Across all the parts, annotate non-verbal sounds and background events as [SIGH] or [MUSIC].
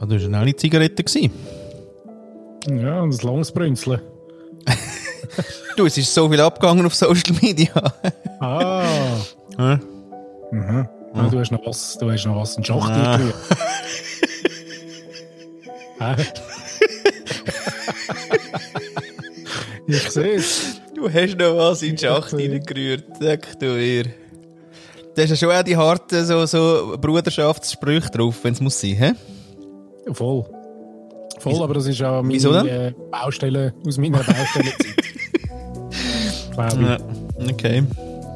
Ah, du hast eine alle Zigarette gewesen. Ja, und ein langes Brünzeln. [LAUGHS] Du, es ist so viel abgegangen auf Social Media. [LAUGHS] Ah. Hä? Mhm. Ja, du hast noch was, du hast noch was in den Schachtel Ah. [LAUGHS] Hä? ich sehe es. Du hast noch was in den Schacht reingerührt. Sag du ihr. Da hast ja schon auch die harten so, so Bruderschaftssprüche drauf, wenn es muss sein, hä? Voll. Voll, aber das ist ja meine Wieso äh, Baustelle aus meiner Baustellenzeit. Glaube [LAUGHS] Ja. Okay.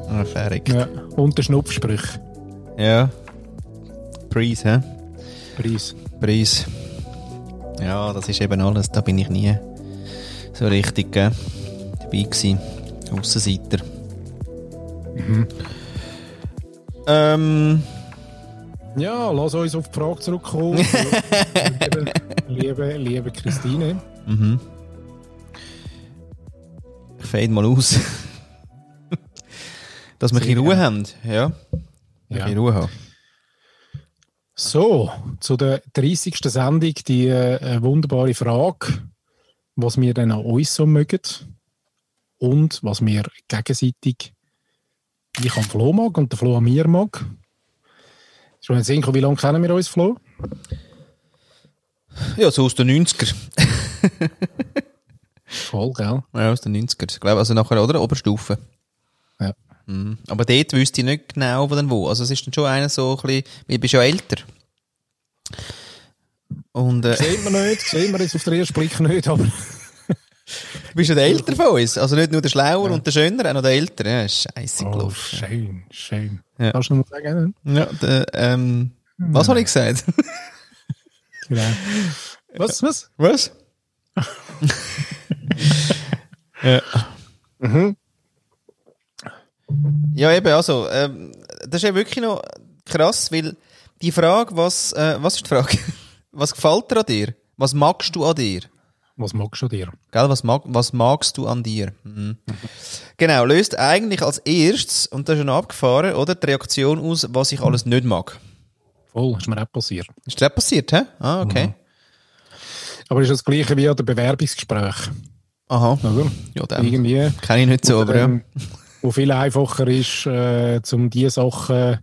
Ah, fertig. ich. Ja. Und der Schnupfsprüch. Ja. Preis, hä? Preis. Preis. Ja, das ist eben alles. Da bin ich nie so richtig gell? dabei gewesen. Aussenseiter. Ähm, Ja, lass uns auf die Frage zurückkommen. liebe, [LAUGHS] liebe, liebe Christine. ich fade mal aus. Dass wir ein Ruhe haben. Ja. Ein Ja. bisschen Ruhe haben. So, zu der 30. Sendung die äh, wunderbare Frage, was wir denn an uns so mögen und was wir gegenseitig ich an Flo mag und der Flo an mir mag. Schon ein Sinn, wie lange kennen wir uns, Flo? Ja, so aus den 90er. Voll, gell? Ja, aus den 90er. Ich glaube, also nachher, oder? Oberstufe. Ja. Mhm. Aber dort wüsste ich nicht genau, wo denn wo. Also es ist dann schon einer so ein bisschen, du bist ja älter. Und äh, Sehen wir nicht, sehen wir jetzt auf den ersten Blick nicht, aber du bist ja der Älter von uns. Also nicht nur der Schlauer und der Schöner, auch noch der Älter. Ja, scheisse oh, gelaufen. schön, schön. Ja. Kannst du noch mal sagen? Ja, der, ähm, was habe ich gesagt? [LAUGHS] Genau. Was, was? was? [LAUGHS] ja. Mhm. Ja, eben, also, ähm, das ist ja wirklich noch krass, weil die Frage, was, äh, was ist die Frage? [LAUGHS] Was gefällt dir an dir? Was magst du an dir? Was magst du dir? Gell, was, mag, was magst du an dir? Mhm. Genau, löst eigentlich als erstes, und das ist schon abgefahren, oder, die Reaktion aus, was ich alles nicht mag. Voll, ist mir auch passiert. Ist das passiert, hä? Ah, okay. Aber ist das gleiche wie an dem Bewerbungsgespräch, Aha. oder? Ja, dann Irgendwie. kenne ich nicht so, aber ja. Wo viel einfacher ist, äh, um die Sachen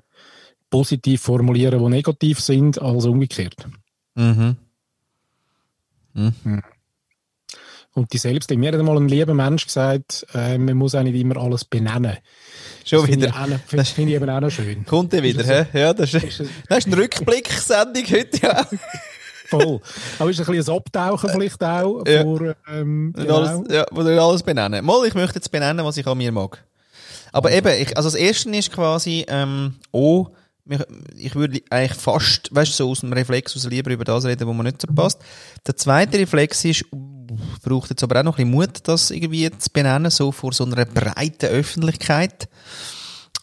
positiv formulieren, die negativ sind, als umgekehrt. Mhm. Und die selbst, mir hat einmal ein lieber Mensch gesagt, äh, man muss auch nicht immer alles benennen. Schon Das finde wieder. ich, auch noch- finde finde ich eben auch noch schön. Kommt er wieder, hä? Ja, das ist, Ist das ist eine Rückblicksendung heute, ja. [LAUGHS] Voll. Aber ist ein bisschen ein Abtauchen vielleicht auch Ja. vor, ähm, genau. alles, ja, wo du alles benennen. Mal, ich möchte jetzt benennen, was ich an mir mag. Aber eben, ich, also das erste ist quasi, ähm, oh, ich würde eigentlich fast, weißt du, so aus dem Reflex aus lieber über das reden, wo mir nicht so passt. Der zweite Reflex ist, braucht jetzt aber auch noch ein bisschen Mut, das irgendwie zu benennen, so vor so einer breiten Öffentlichkeit.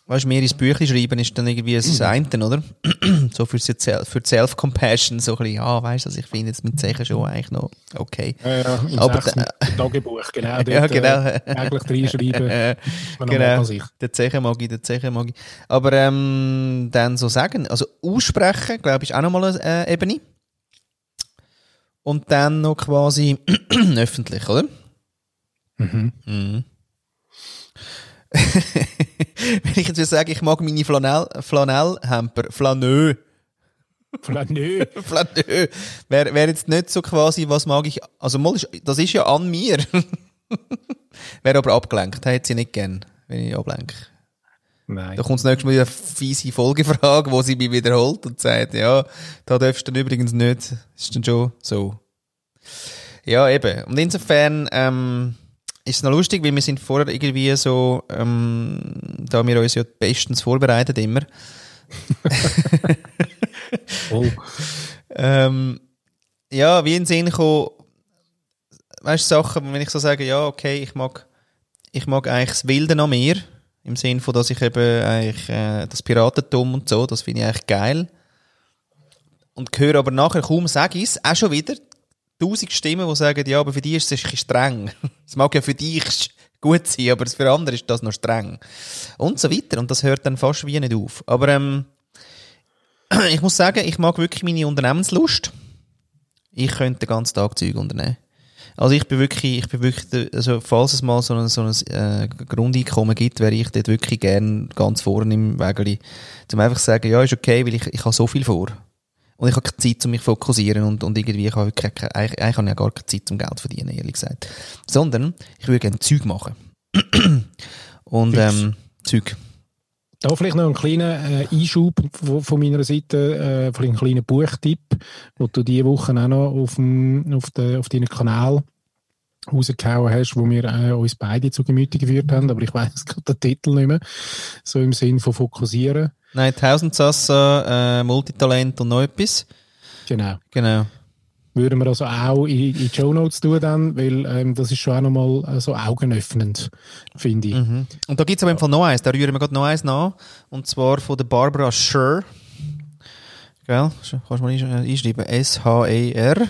Weißt du, mir ins Büchlein schreiben ist dann irgendwie das [CLEARS THROAT] eine, oder? [CLEARS THROAT] so für, für die Self-Compassion, so ein bisschen, ja, weißt du, also ich finde jetzt mit Zechen schon eigentlich noch okay. Ja, ja, im Aber Tagebuch, genau. [LAUGHS] Dort, Ja, genau. Äh, täglich reinschreiben. [LAUGHS] Äh, genau. Der Zeche mag ich, der Zeche mag ich. Aber ähm, dann so sagen, also aussprechen, glaube ich, ist auch nochmal eine äh, Ebene. Und dann noch quasi [CLEARS THROAT] öffentlich, oder? Mhm. Mhm. [LAUGHS] Wenn ich jetzt sagen, ich mag meine Flanell, Flanellhemper, Flaneux, nicht. Flaneux, [LAUGHS] wäre wär jetzt nicht so quasi, was mag ich, also mal, das ist ja an mir. [LAUGHS] wäre aber abgelenkt, hätte sie nicht gern, wenn ich ablenke. Nein. Da kommt das nächste Mal wieder eine fiese Folgefrage, wo sie mich wiederholt und sagt, ja, da darfst du dann übrigens nicht. Ist dann schon so. Ja, eben. Und insofern ähm, ist es noch lustig, weil wir sind vorher irgendwie so, ähm, da wir uns ja bestens vorbereitet immer, Voll. [LAUGHS] ähm, ja, wie in den Sinn gekommen, weißt du, Sachen, wenn ich so sage, ja, okay, ich mag, ich mag eigentlich das Wilde an mir, im Sinn von, dass ich eben eigentlich äh, das Piratentum und so, das finde ich eigentlich geil. Und höre aber nachher kaum, sage ich es, auch schon wieder, tausend Stimmen, die sagen, ja, aber für dich ist es ein bisschen streng. [LAUGHS] Es mag ja für dich gut sein, aber für andere ist das noch streng. Und so weiter. Und das hört dann fast wie nicht auf. Aber ähm, [CLEARS THROAT] ich muss sagen, ich mag wirklich meine Unternehmenslust. Ich könnte den ganzen Tag Zeug unternehmen. Also ich bin wirklich, ich bin wirklich, also falls es mal so ein, so ein äh, Grundeinkommen gibt, wäre ich dort wirklich gern ganz vorne im Wägeli. Zum einfach zu sagen, ja, ist okay, weil ich, ich habe so viel vor. Und ich habe keine Zeit, um mich zu fokussieren und, und irgendwie, ich habe wirklich eigentlich, eigentlich habe ich ja gar keine Zeit zum Geld verdienen, ehrlich gesagt. Sondern, ich würde gerne Zeug machen. [CLEARS THROAT] und, ähm, Zeug. Da vielleicht noch einen kleinen äh, Einschub von, meiner Seite, äh, vielleicht einen kleinen Buchtipp, den du diese Woche auch noch auf, dem, auf, de, auf deinen Kanal rausgehauen hast, wo wir äh, uns beide zu Gemüte geführt haben, aber ich weiß [LAUGHS] gerade den Titel nicht mehr, so im Sinn von fokussieren. Nein, Tausendsassa, äh, Multitalent und noch etwas. Genau. Genau. Würden wir also auch in, in Show Notes tun dann, weil ähm, das ist schon auch nochmal so augenöffnend, finde ich. Mhm. Und da gibt es aber im Fall noch eins, da rühren wir gerade noch eins nach. Und zwar von der Barbara Scher. Gell? Kannst du mal äh, einschreiben? S-H-E-R.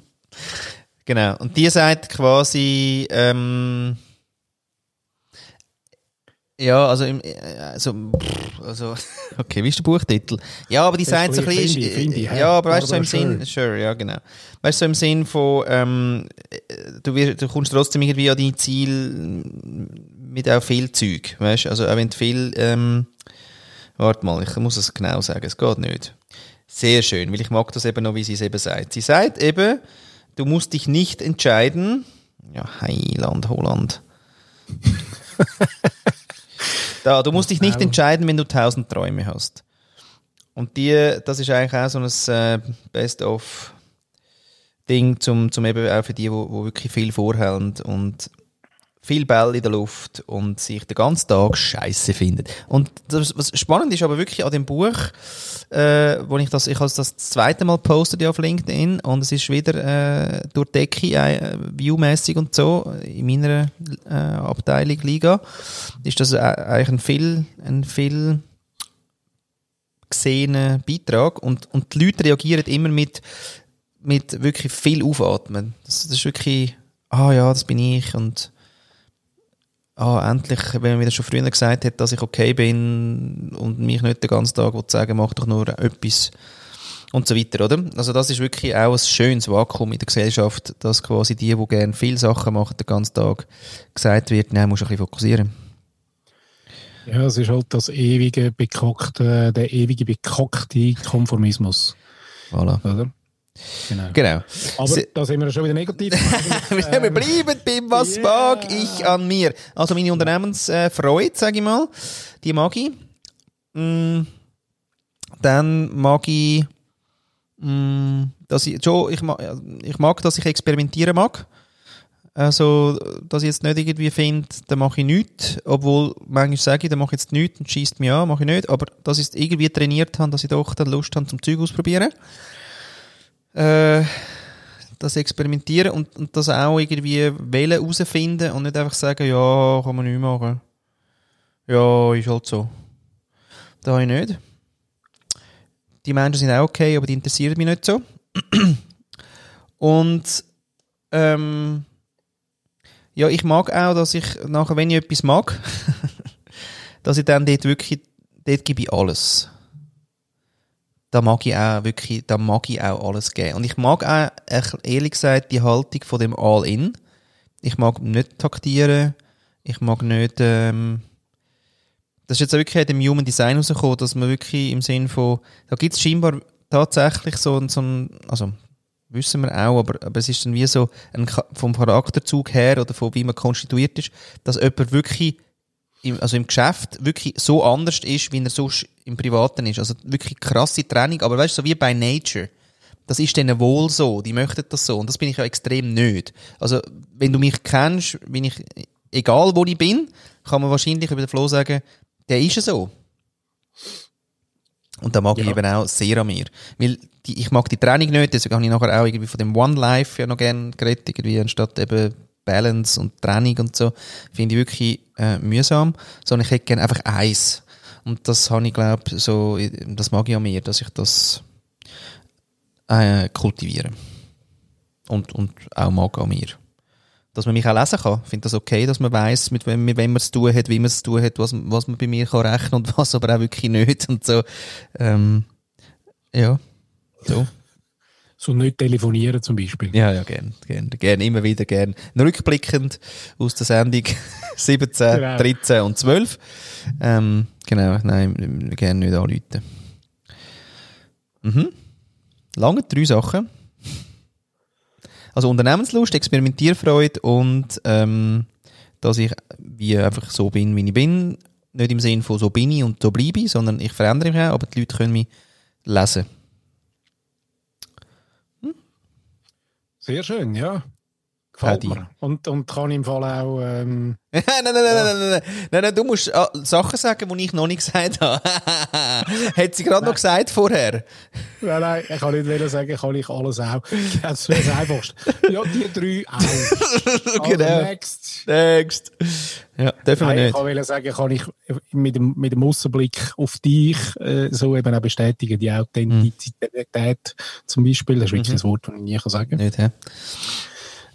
[LAUGHS] genau. Und die sagt quasi, ähm, ja, also, im, äh, also, pff, also, [LAUGHS] okay, wie ist der Buchtitel? Ja, aber die sagt so ein bisschen, finde ich, hä? ja, aber weißt du, so im Barbara Sinn, sure, ja, genau. Weißt du, so im Sinn von, ähm, du, wirst, du kommst trotzdem irgendwie an dein Ziel mit auch viel Zeug, weißt du? Also, auch wenn du viel, ähm, warte mal, ich muss es genau sagen, es geht nicht. Sehr schön, weil ich mag das eben noch, wie sie es eben sagt. Sie sagt eben, du musst dich nicht entscheiden, ja, Heiland, Holland. [LAUGHS] da, du musst dich nicht Genau. entscheiden, wenn du tausend Träume hast. Und die, das ist eigentlich auch so ein äh, Best-of-Ding, zum, zum eben auch für die, wo, wo wirklich viel vorhaben und viel Ball in der Luft und sich den ganzen Tag Scheiße findet. Und das, was spannend ist aber wirklich an dem Buch, äh, wo ich das, ich habe das das zweite Mal postet ja auf LinkedIn und es ist wieder äh, durch die Decke äh, viewmäßig und so in meiner äh, Abteilung Liga ist das äh, eigentlich ein viel, ein viel gesehener Beitrag und, und die Leute reagieren immer mit, mit wirklich viel Aufatmen. Das, das ist wirklich, ah ja, das bin ich und ah, endlich, wenn man mir das schon früher gesagt hat, dass ich okay bin und mich nicht den ganzen Tag sagen, mach doch nur etwas und so weiter, oder? Also das ist wirklich auch ein schönes Vakuum in der Gesellschaft, dass quasi die, die gerne viele Sachen machen, den ganzen Tag gesagt wird, nein, musst du ein bisschen fokussieren. Ja, es ist halt das ewige bekackte, der ewige bekackte Konformismus, Voilà. oder? Genau. Genau. Aber da sind wir schon wieder negativ. [LAUGHS] wir Ähm, bleiben beim «Was yeah. mag ich an mir?» Also meine Unternehmensfreude, sage ich mal, die mag ich. Mm, dann mag ich, mm, dass ich, schon, ich, mag, ich mag, dass ich experimentieren mag. Also, dass ich jetzt nicht irgendwie finde, dann mache ich nichts, obwohl manchmal sage ich, dann mache ich jetzt nichts und schießt mich an, mache ich nicht, aber dass ich es irgendwie trainiert habe, dass ich doch dann Lust habe zum Zeug ausprobieren. Äh, das Experimentieren und, und das auch irgendwie Wellen herausfinden und nicht einfach sagen, ja, kann man nicht machen. Ja, ist halt so. Das habe ich nicht. Die Menschen sind auch okay, aber die interessieren mich nicht so. [CLEARS THROAT] Und ähm, ja, ich mag auch, dass ich nachher, wenn ich etwas mag, [LAUGHS] dass ich dann dort wirklich, dort gebe ich alles da mag ich auch wirklich, da mag ich auch alles geben. Und ich mag auch, echt ehrlich gesagt, die Haltung von dem All-In. Ich mag nicht taktieren. Ich mag nicht, ähm, das ist jetzt auch wirklich dem Human Design rausgekommen, dass man wirklich im Sinn von, da gibt es scheinbar tatsächlich so, so ein, also, wissen wir auch, aber, aber es ist dann wie so ein, vom Charakterzug her oder von wie man konstituiert ist, dass jemand wirklich im, also im Geschäft wirklich so anders ist, wie er sonst im Privaten ist. Also wirklich krasse Trennung, aber weißt du, so wie bei Nature. Das ist denen wohl so, die möchten das so. Und das bin ich ja extrem nicht. Also, wenn du mich kennst, bin ich, egal wo ich bin, kann man wahrscheinlich über den Flo sagen, der ist ja so. Und da mag ich Ja. eben auch sehr an mir. Weil die, ich mag die Training nicht, deswegen habe ich nachher auch irgendwie von dem One Life ja noch gerne geredet, irgendwie anstatt eben Balance und Training und so. Finde ich wirklich äh, mühsam. Sondern ich hätte gerne einfach eins. Und das habe ich, glaube so, das mag ich an mir, dass ich das äh, kultiviere. Und, und auch mag an mir. Dass man mich auch lesen kann. Ich finde das okay, dass man weiß, mit wem, mit wem man es zu tun hat, wie man es zu tun hat, was, was man bei mir kann rechnen und [LAUGHS] was aber auch wirklich nicht und so. Ähm, ja, so. So nicht telefonieren zum Beispiel. Ja, ja, gern, gern, gern, immer wieder gern. Rückblickend aus der Sendung [LAUGHS] 17, Genau. 13 und 12. Ähm, genau, nein, gerne nicht anrufen. Mhm. Lange drei Sachen. Also Unternehmenslust, Experimentierfreude und ähm, dass ich wie einfach so bin, wie ich bin. Nicht im Sinne von so bin ich und so bleibe ich, sondern ich verändere mich auch, aber die Leute können mich lesen. Sehr schön, ja. Paddy. Und, und kann im Fall auch. Ähm, [LAUGHS] nein, nein, nein, ja. nein, nein, nein, nein, nein, du musst äh, Sachen sagen, die ich noch nicht gesagt habe. [LAUGHS] Hat sie gerade noch gesagt vorher? Nein, nein, ich kann nicht sagen, kann ich alles auch. Das wäre das Einfachste. Ja, die drei auch. [LAUGHS] Also, genau. Next. Next. Ja, dürfen nein, wir nicht. Ich kann sagen, kann ich mit dem, mit dem Aussenblick auf dich äh, so eben auch bestätigen, die Authentizität mhm. zum Beispiel. Das ist wirklich mhm. ein Wort, das ich nie kann sagen kann. Nicht, hä?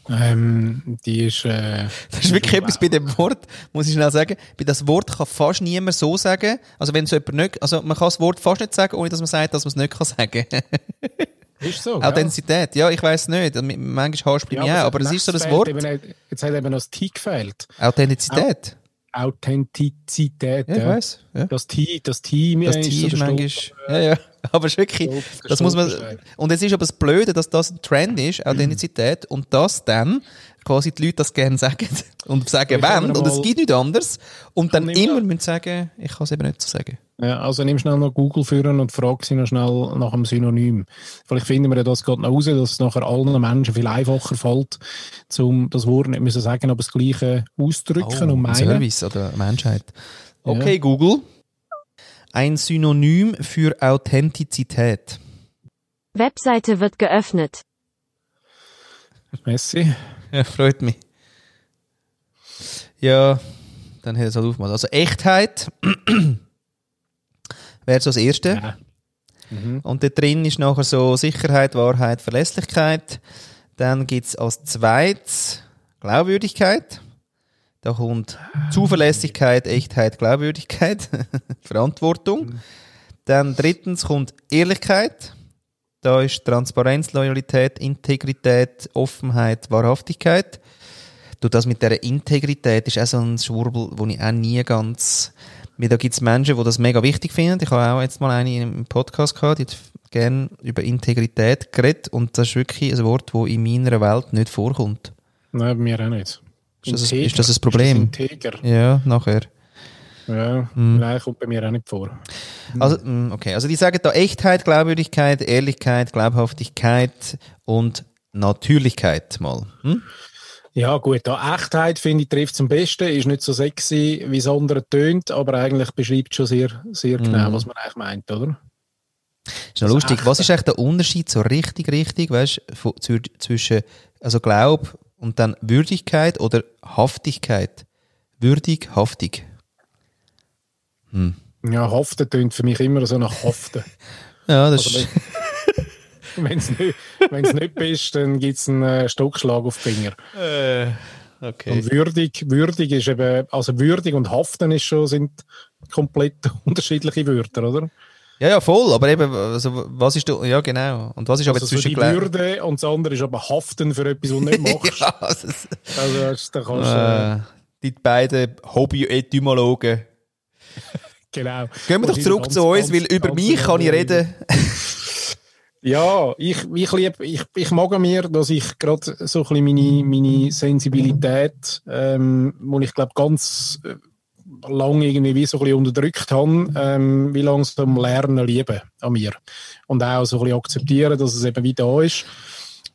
Ähm, Die ist... Äh, Das ist wirklich etwas bei dem Wort, muss ich schnell sagen. Bei das Wort kann fast niemand so sagen. Also wenn es jemand nicht, also man kann das Wort fast nicht sagen, ohne dass man sagt, dass man es nicht kann sagen. [LAUGHS] Ist so? Authentizität, ja, ich weiß nicht. Manchmal hast du bei mir auch, aber es ist so das Wort. Eben, jetzt hat eben noch das T gefehlt. Authentizität. Authentizität. Ja, ich weiß. Ja. Das T, das T, mir Das ist T so ist der manchmal, Stolper, ja, ja. [LAUGHS] Aber es ist wirklich, der das muss man, und es ist aber das Blöde, dass das ein Trend ist, Authentizität, und dass dann quasi die Leute das gerne sagen [LAUGHS] und sagen kann wollen, und es gibt nichts anderes, und dann immer müssen sagen, ich kann es eben nicht so sagen. Ja, also nimm schnell noch Google führen und frag sie noch schnell nach einem Synonym. Vielleicht finden wir ja das gerade noch raus, dass es nachher allen Menschen viel einfacher fällt, um das Wort nicht müssen sagen, aber das Gleiche ausdrücken und ein meinen. Service oder Menschheit. Okay, Google. Ein Synonym für Authentizität. Webseite wird geöffnet. Messi. Ja, freut mich. Ja, dann hätte es halt aufgemacht. Also Echtheit [CLEARS THROAT] wäre so das Erste. Ja. Und da drin ist nachher so Sicherheit, Wahrheit, Verlässlichkeit. Dann gibt's als zweites Glaubwürdigkeit. Da kommt Zuverlässigkeit, Echtheit, Glaubwürdigkeit, [LAUGHS] Verantwortung. Dann drittens kommt Ehrlichkeit. Da ist Transparenz, Loyalität, Integrität, Offenheit, Wahrhaftigkeit. Du, das mit der Integrität ist auch so ein Schwurbel, wo ich auch nie ganz... Da gibt's Menschen, die das mega wichtig finden. Ich habe auch jetzt mal eine im Podcast gehabt, die gerne über Integrität geredet und das ist wirklich ein Wort, das in meiner Welt nicht vorkommt. Nein, bei mir auch nicht. Ist das, Integer. ist das ein Problem? Ist das? Ja, nachher. Ja, Hm. nein, kommt bei mir auch nicht vor. Also, mm, okay. Also, die sagen da Echtheit, Glaubwürdigkeit, Ehrlichkeit, Glaubhaftigkeit und Natürlichkeit mal. Hm? Ja, gut, da Echtheit finde ich trifft zum Besten, ist nicht so sexy, wie es andere tönt, aber eigentlich beschreibt schon sehr, sehr genau, Mhm. was man eigentlich meint, oder? Ist noch Also lustig. echt. Was ist eigentlich der Unterschied so richtig, richtig, weißt du, zwischen, also Glaub und dann Würdigkeit oder Haftigkeit? Würdig, haftig. Ja, haften tönt für mich immer so nach haften. [LAUGHS] Ja, das Also ist, Wenn es [LAUGHS] nicht, wenn's nicht bist, dann gibt es einen äh, Stockschlag auf die Finger. äh, okay. Und würdig, würdig ist eben, also würdig und haften ist schon, sind komplett [LAUGHS] unterschiedliche Wörter, oder? Ja, ja, voll, aber eben, also, was ist du, ja, genau. Und was ist aber Also so zwischen die Glau- Würde und das andere ist aber haften für etwas, was du nicht [LAUGHS] machst. ja, also, das- Also da kannst du, äh, äh, die beiden Hobby-Etymologen. genau. Gehen wir doch zurück ganz- zu uns, ganz- weil über mich kann ich reden. [LAUGHS] Ja, ich, ich lieb, ich, ich mag mir, dass ich gerade so ein bisschen meine, meine Sensibilität, ähm, wo ich glaube ganz äh, lange irgendwie wie so ein bisschen unterdrückt habe, ähm, wie langsam lernen lieben an mir. Und auch so ein bisschen akzeptieren, dass es eben wie da ist.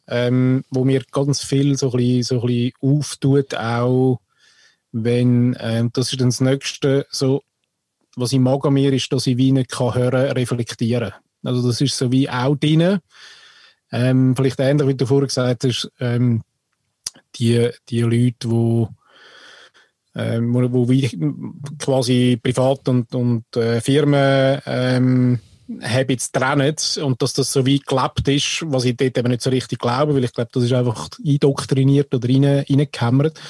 Ähm, wo mir ganz viel so ein bisschen, so ein bisschen auftut, auch wenn, ähm, das ist dann das Nächste, so, was ich mag an mir, ist, dass ich wie nicht kann hören, reflektieren. Also das ist so wie auch drin. Ähm, vielleicht ähnlich, wie du vorher gesagt hast, ähm, die, die Leute, die ähm, wo, wo quasi Privat- und, und äh, Firmen ähm, Habits trennen und dass das so wie gelebt ist, was ich dort eben nicht so richtig glaube, weil ich glaube, das ist einfach eindoktriniert oder rein, reingehämmert.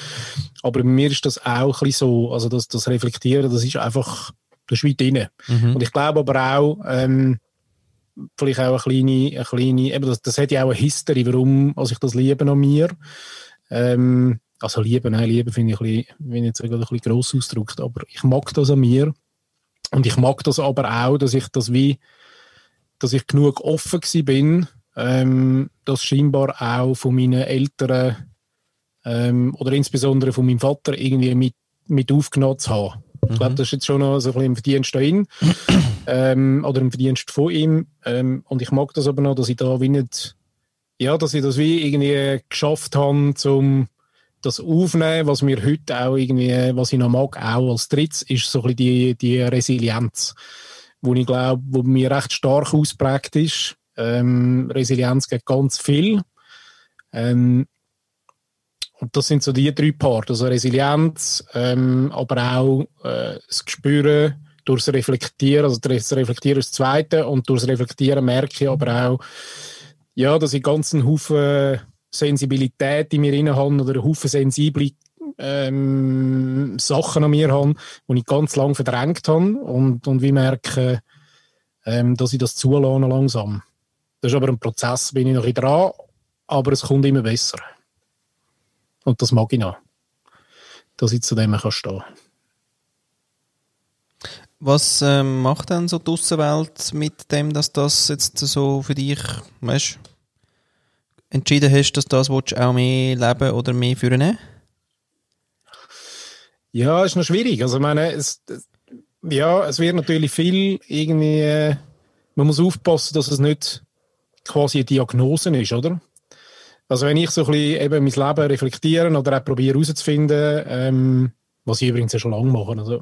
Aber mir ist das auch ein bisschen so, also das, das Reflektieren, das ist einfach, das ist wie drin. Mhm. Und ich glaube aber auch, ähm, vielleicht auch eine kleine, eine kleine eben das, das hat ja auch eine History, warum also ich das liebe an mir. Ähm, also lieben, nein, lieben finde ich ein bisschen, wenn jetzt ein bisschen gross ausgedrückt, aber ich mag das an mir. Und ich mag das aber auch, dass ich das wie, dass ich genug offen gewesen bin, ähm, das scheinbar auch von meinen Eltern ähm, oder insbesondere von meinem Vater irgendwie mit, mit aufgenommen zu haben. Ich glaube, das ist jetzt schon noch so ein bisschen im Verdienst dahin [CLEARS THROAT] ähm, oder im Verdienst von ihm. Ähm, und ich mag das aber noch, dass ich da wie nicht, ja, dass ich das wie irgendwie geschafft habe, zum das aufnehmen, was mir heute auch irgendwie, was ich noch mag, auch als drittes, ist so ein bisschen die, die Resilienz, wo ich glaube, wo mir recht stark ausprägt ist. Ähm, Resilienz geht ganz viel. Ähm, und das sind so die drei Parts, also Resilienz, ähm, aber auch äh, das Gespüren durchs Reflektieren, also das Reflektieren ist das Zweite und durchs Reflektieren merke ich aber auch, ja, dass ich ganz einen Haufen Sensibilität in mir inne habe oder einen Haufen sensible ähm, Sachen an mir habe, die ich ganz lange verdrängt habe und, und wie merke, ähm, dass ich das zulasse langsam. Das ist aber ein Prozess, bin ich noch dran, aber es kommt immer besser. Und das mag ich noch. Dass ich zu dem kann stehen Was ähm, macht dann so die Aussenwelt mit dem, dass das jetzt so für dich, weißt, entschieden hast, dass das willst, auch mehr leben oder mehr führen? Ja, ist noch schwierig. Also, ich meine, es, ja, es wird natürlich viel irgendwie, man muss aufpassen, dass es nicht quasi eine Diagnose ist, oder? Also wenn ich so ein bisschen eben mein Leben reflektieren oder auch probiere herauszufinden, ähm, was ich übrigens ja schon lange mache, also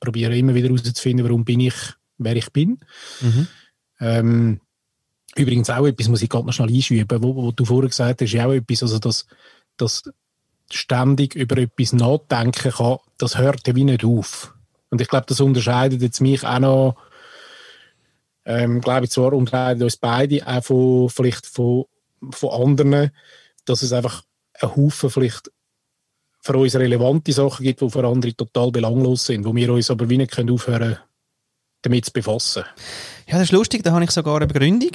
probiere immer wieder herauszufinden, warum bin ich, wer ich bin. Mhm. Ähm, übrigens auch etwas, muss ich gerade noch schnell einschieben, wo, wo du vorher gesagt hast, ist auch etwas, also dass, dass ständig über etwas nachdenken kann, das hört ja wie nicht auf. Und ich glaube, das unterscheidet jetzt mich auch noch, ähm, glaube ich zwar, unterscheidet uns beide auch von, vielleicht von von anderen, dass es einfach ein Haufen vielleicht für uns relevante Sachen gibt, die für andere total belanglos sind, wo wir uns aber wie nicht können aufhören damit zu befassen. Ja, das ist lustig, da habe ich sogar eine Begründung.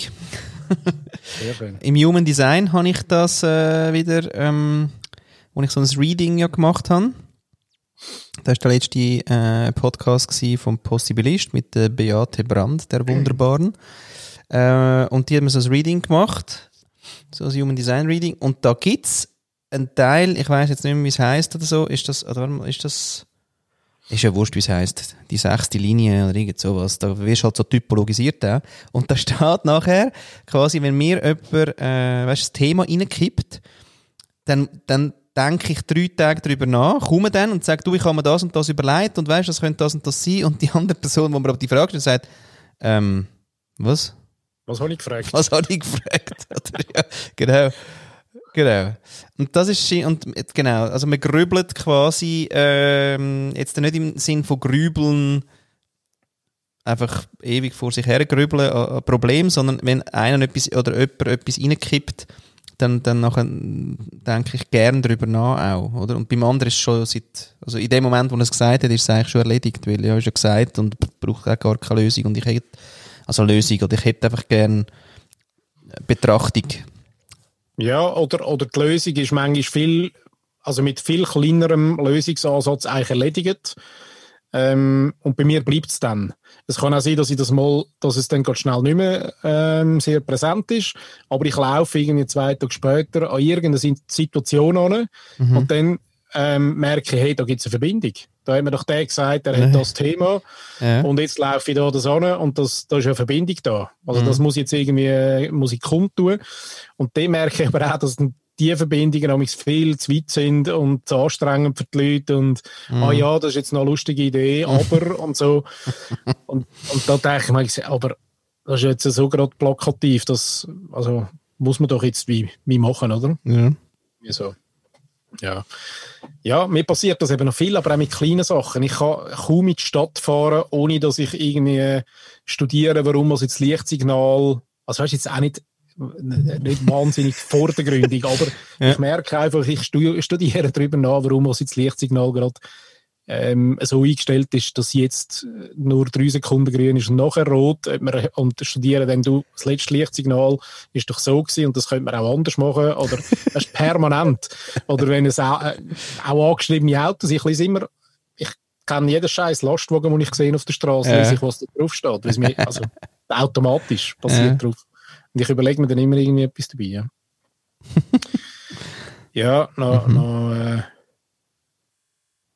Sehr schön. Im Human Design habe ich das äh, wieder, ähm, wo ich so ein Reading ja gemacht habe. Das war der letzte äh, Podcast vom Possibilist mit der Beate Brand, der Wunderbaren. Äh, und die haben so ein Reading gemacht so ein Human Design Reading. Und da gibt es einen Teil, ich weiß jetzt nicht mehr, wie es heißt oder so, ist das, oder ist das, ist ja wurscht, wie es heißt, die sechste Linie oder irgend sowas, da wirst du halt so typologisiert auch. Und da [LAUGHS] steht nachher, quasi, wenn mir jemand, äh, weißt, das Thema reinkippt, dann, dann denke ich drei Tage darüber nach, komme dann und sage, du, ich habe mir das und das überlegt und weißt, das könnte das und das sein. Und die [LAUGHS] andere Person, wo mir aber die Frage stellt, sagt, ähm, was? Was habe ich gefragt? Was habe ich gefragt? [LAUGHS] ja, genau. Genau. Und das ist und genau, also man grübelt quasi ähm, jetzt nicht im Sinn von grübeln einfach ewig vor sich her grübeln an, an Problem, sondern wenn einer etwas oder jemand etwas reinkippt, dann, dann nachher denke ich gern darüber nach auch, oder? Und beim anderen ist es schon seit, also in dem Moment, wo er es gesagt hat, ist es eigentlich schon erledigt, weil er ist ja gesagt und braucht auch gar keine Lösung und ich hätte also Lösung. Oder ich hätte einfach gerne Betrachtung. Ja, oder, oder die Lösung ist manchmal viel, also mit viel kleinerem Lösungsansatz eigentlich erledigt. Ähm, und bei mir bleibt es dann. Es kann auch sein, dass ich das mal, dass es dann ganz schnell nicht mehr ähm, sehr präsent ist, aber ich laufe irgendwie zwei Tage später an irgendeine Situation an mhm. und dann ähm, merke ich, hey, da gibt es eine Verbindung. Da hat mir doch der gesagt, er hat das Thema ja. und jetzt laufe ich da das an und das, da ist eine Verbindung da. Also mhm. das muss jetzt irgendwie muss ich kundtun. Und dann merke ich aber auch, dass die Verbindungen nämlich viel zu weit sind und zu anstrengend für die Leute und mhm. ah ja, das ist jetzt noch eine lustige Idee, [LAUGHS] aber und so. Und, und da denke ich mir, aber das ist jetzt so gerade plakativ, das also muss man doch jetzt wie, wie machen, oder? Ja. Wieso? Ja. Ja, mir passiert das eben noch viel, aber auch mit kleinen Sachen. Ich kann kaum in die Stadt fahren, ohne dass ich irgendwie studiere, warum man jetzt Lichtsignal, also weißt jetzt auch nicht, nicht wahnsinnig [LAUGHS] vordergründig, aber ja. ich merke einfach, ich studiere darüber nach, warum man jetzt Lichtsignal gerade ähm, so eingestellt ist, dass jetzt nur drei Sekunden grün ist und nachher rot. Und studieren dann, du, das letzte Lichtsignal ist doch so gewesen und das könnte man auch anders machen. Oder [LAUGHS] das ist permanent. Oder wenn es auch, äh, auch angeschriebene Autos, ich lese immer, ich kenne jeden scheiß Lastwagen, den ich sehe auf der Straße, Ja. lese ich, was da drauf steht. mir, also automatisch passiert Ja. drauf. Und ich überlege mir dann immer irgendwie etwas dabei. Ja, [LAUGHS] ja noch, Mhm. noch äh,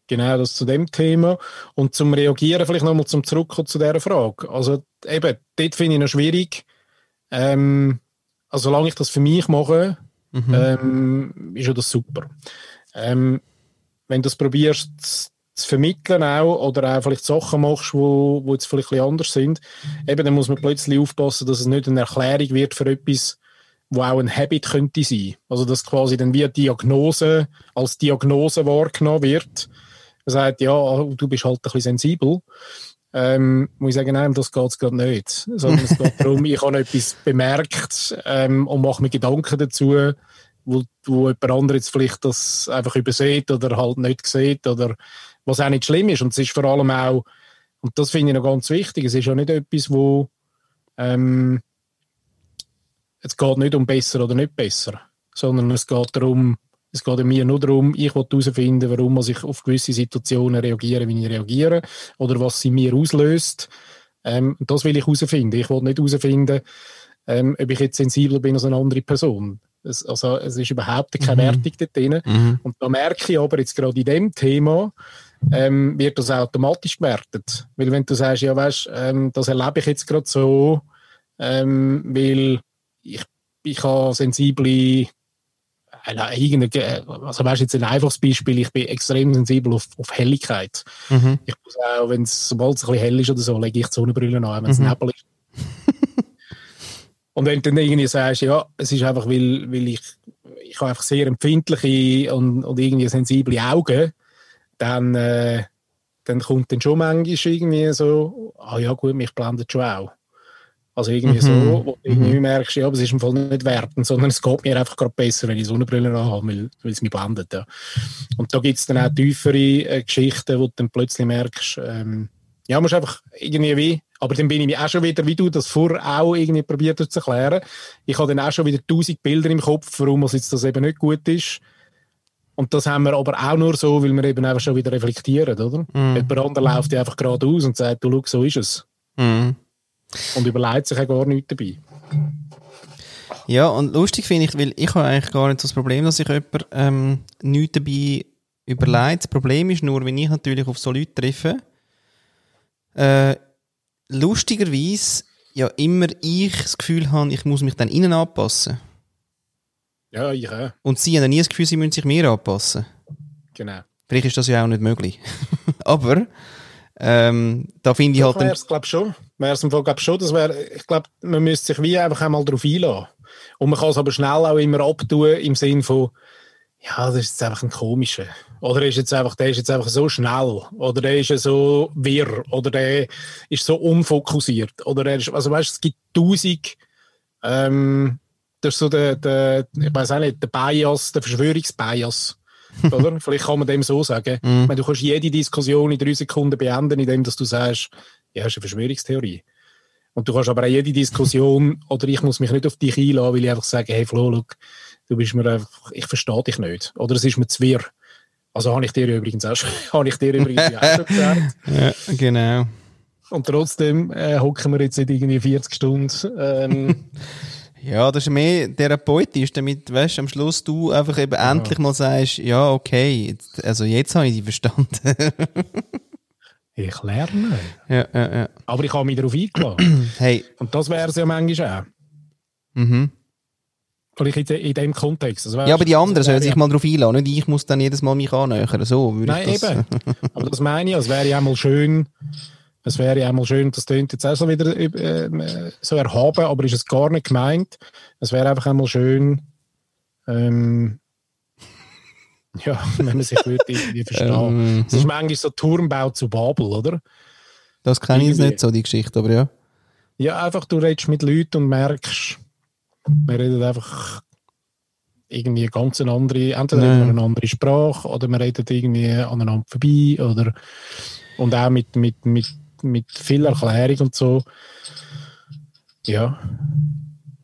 genau das zu dem Thema. Und zum Reagieren vielleicht nochmal zum Zurückkommen zu dieser Frage. Also eben, dort finde ich noch schwierig. Ähm, also solange ich das für mich mache, Mhm. ähm, ist ja das super. Ähm, wenn du das probierst zu, zu vermitteln auch, oder auch vielleicht Sachen machst, wo, wo jetzt vielleicht ein anders sind, eben, dann muss man plötzlich aufpassen, dass es nicht eine Erklärung wird für etwas, wo auch ein Habit könnte sein. Also, dass quasi dann wie eine Diagnose als Diagnose wahrgenommen wird. Man sagt, ja, du bist halt ein bisschen sensibel. Ähm, muss ich sagen, nein, das geht es gerade nicht. Sondern es geht darum, ich habe etwas bemerkt ähm, und mache mir Gedanken dazu, wo, wo jemand anderes jetzt vielleicht das einfach übersieht oder halt nicht sieht oder was auch nicht schlimm ist. Und es ist vor allem auch, und das finde ich noch ganz wichtig, es ist ja nicht etwas, wo ähm, es geht nicht um besser oder nicht besser, sondern es geht darum, es geht mir nur darum, ich will herausfinden, warum ich auf gewisse Situationen reagiere, wie ich reagiere oder was sie mir auslöst. Ähm, das will ich herausfinden. Ich will nicht herausfinden, ähm, ob ich jetzt sensibler bin als eine andere Person. Es, also, es ist überhaupt keine Wertung dort drin. Mhm. Und da merke ich aber jetzt gerade in dem Thema, ähm, wird das automatisch gewertet. Weil wenn du sagst, ja weißt, ähm, das erlebe ich jetzt gerade so, ähm, weil ich, ich habe sensible, also weißt jetzt ein einfaches Beispiel, ich bin extrem sensibel auf, auf Helligkeit. Mhm. Ich muss auch, wenn es, sobald es ein bisschen hell ist oder so, lege ich die Sonnenbrille an, wenn es Mhm. Nebel ist. Und wenn du dann irgendwie sagst, ja, es ist einfach, weil, weil ich, ich habe einfach sehr empfindliche und, und irgendwie sensible Augen, dann, äh, dann kommt dann schon manchmal irgendwie so, ah ja gut, mich blendet schon auch. Also irgendwie Mhm. so, wo du irgendwie merkst, ja, aber es ist im Fall nicht wertend, sondern es geht mir einfach gerade besser, wenn ich Sonnenbrille habe, weil, weil es mich blendet. Ja. Und da gibt es dann auch tiefere äh, Geschichten, wo du dann plötzlich merkst, ähm, ja, musst einfach irgendwie wie, aber dann bin ich mir auch schon wieder, wie du das vorher auch irgendwie probiert hast zu erklären, ich habe dann auch schon wieder tausend Bilder im Kopf, warum es jetzt das eben nicht gut ist. Und das haben wir aber auch nur so, weil wir eben einfach schon wieder reflektieren, oder? Mhm. Jemand anderer läuft ja einfach geradeaus und sagt, du, schau, so ist es. Mhm. Und überlegt sich auch gar nichts dabei. Ja, und lustig finde ich, weil ich habe eigentlich gar nicht so das Problem, dass sich jemand ähm, nichts dabei überlegt. Das Problem ist nur, wenn ich natürlich auf so Leute treffe, äh, lustigerweise ja immer ich das Gefühl habe, ich muss mich dann ihnen anpassen. Ja, ich auch. Und sie haben nie das Gefühl, sie müssen sich mir anpassen. Genau. Vielleicht ist das ja auch nicht möglich. [LAUGHS] Aber ähm, da finde ich halt dann, es, glaube schon. Wäre es im Fall, glaub schon. Das wär, ich glaube, man müsste sich wie einfach einmal darauf einlassen. Und man kann es aber schnell auch immer abtun im Sinn von, ja, das ist jetzt einfach ein komischer. Oder ist jetzt einfach, der ist jetzt einfach so schnell. Oder der ist ja so wirr. Oder der ist so unfokussiert. Oder der ist, also weißt, es gibt tausend, ähm, das ist so der, der ich weiß auch nicht, der Bias, der Verschwörungsbias. [LAUGHS] oder? Vielleicht kann man dem so sagen. Meine, du kannst jede Diskussion in drei Sekunden beenden, indem dass du sagst, ja, ist eine Verschwörungstheorie. Und du kannst aber auch jede Diskussion, [LAUGHS] oder ich muss mich nicht auf dich einladen, weil ich einfach sage, hey Flo, look, du bist mir einfach, ich verstehe dich nicht. Oder es ist mir zu wirr. Also habe ich dir übrigens auch schon, [LAUGHS] habe ich dir übrigens auch schon [LAUGHS] gesagt. ja, genau. Und trotzdem äh, hocken wir jetzt nicht irgendwie 40 Stunden. Ähm, Ja, das ist mehr therapeutisch, damit, weißt, am Schluss du einfach eben endlich mal sagst, ja, okay, jetzt, also jetzt habe ich die verstanden. Ich lerne. ja, ja, ja. Aber ich habe mich darauf eingeladen. [CLEARS THROAT] Hey, Und das wäre es ja manchmal auch. mhm. Ich in, de- in dem Kontext. Also, Ja, aber die anderen sollen sich mal drauf einladen, nicht ich muss dann jedes Mal mich annähern, so würde Nein, ich das... eben. [LAUGHS] Aber das meine ich, es wäre ja mal schön, es wäre ja mal schön, das klingt jetzt auch so wieder äh, so erhaben, aber ist es gar nicht gemeint. Es wäre einfach einmal schön, ähm, [LAUGHS] ja, wenn man sich würde irgendwie verstehen. Ähm, Es ist manchmal so Turmbau zu Babel, oder? Das kenne ich jetzt nicht so, die Geschichte, aber ja. Ja, einfach du redest mit Leuten und merkst, wir reden einfach irgendwie ganz eine andere, entweder Ja. eine andere Sprache oder man redet irgendwie aneinander vorbei oder und auch mit, mit, mit, mit viel Erklärung und so. Ja.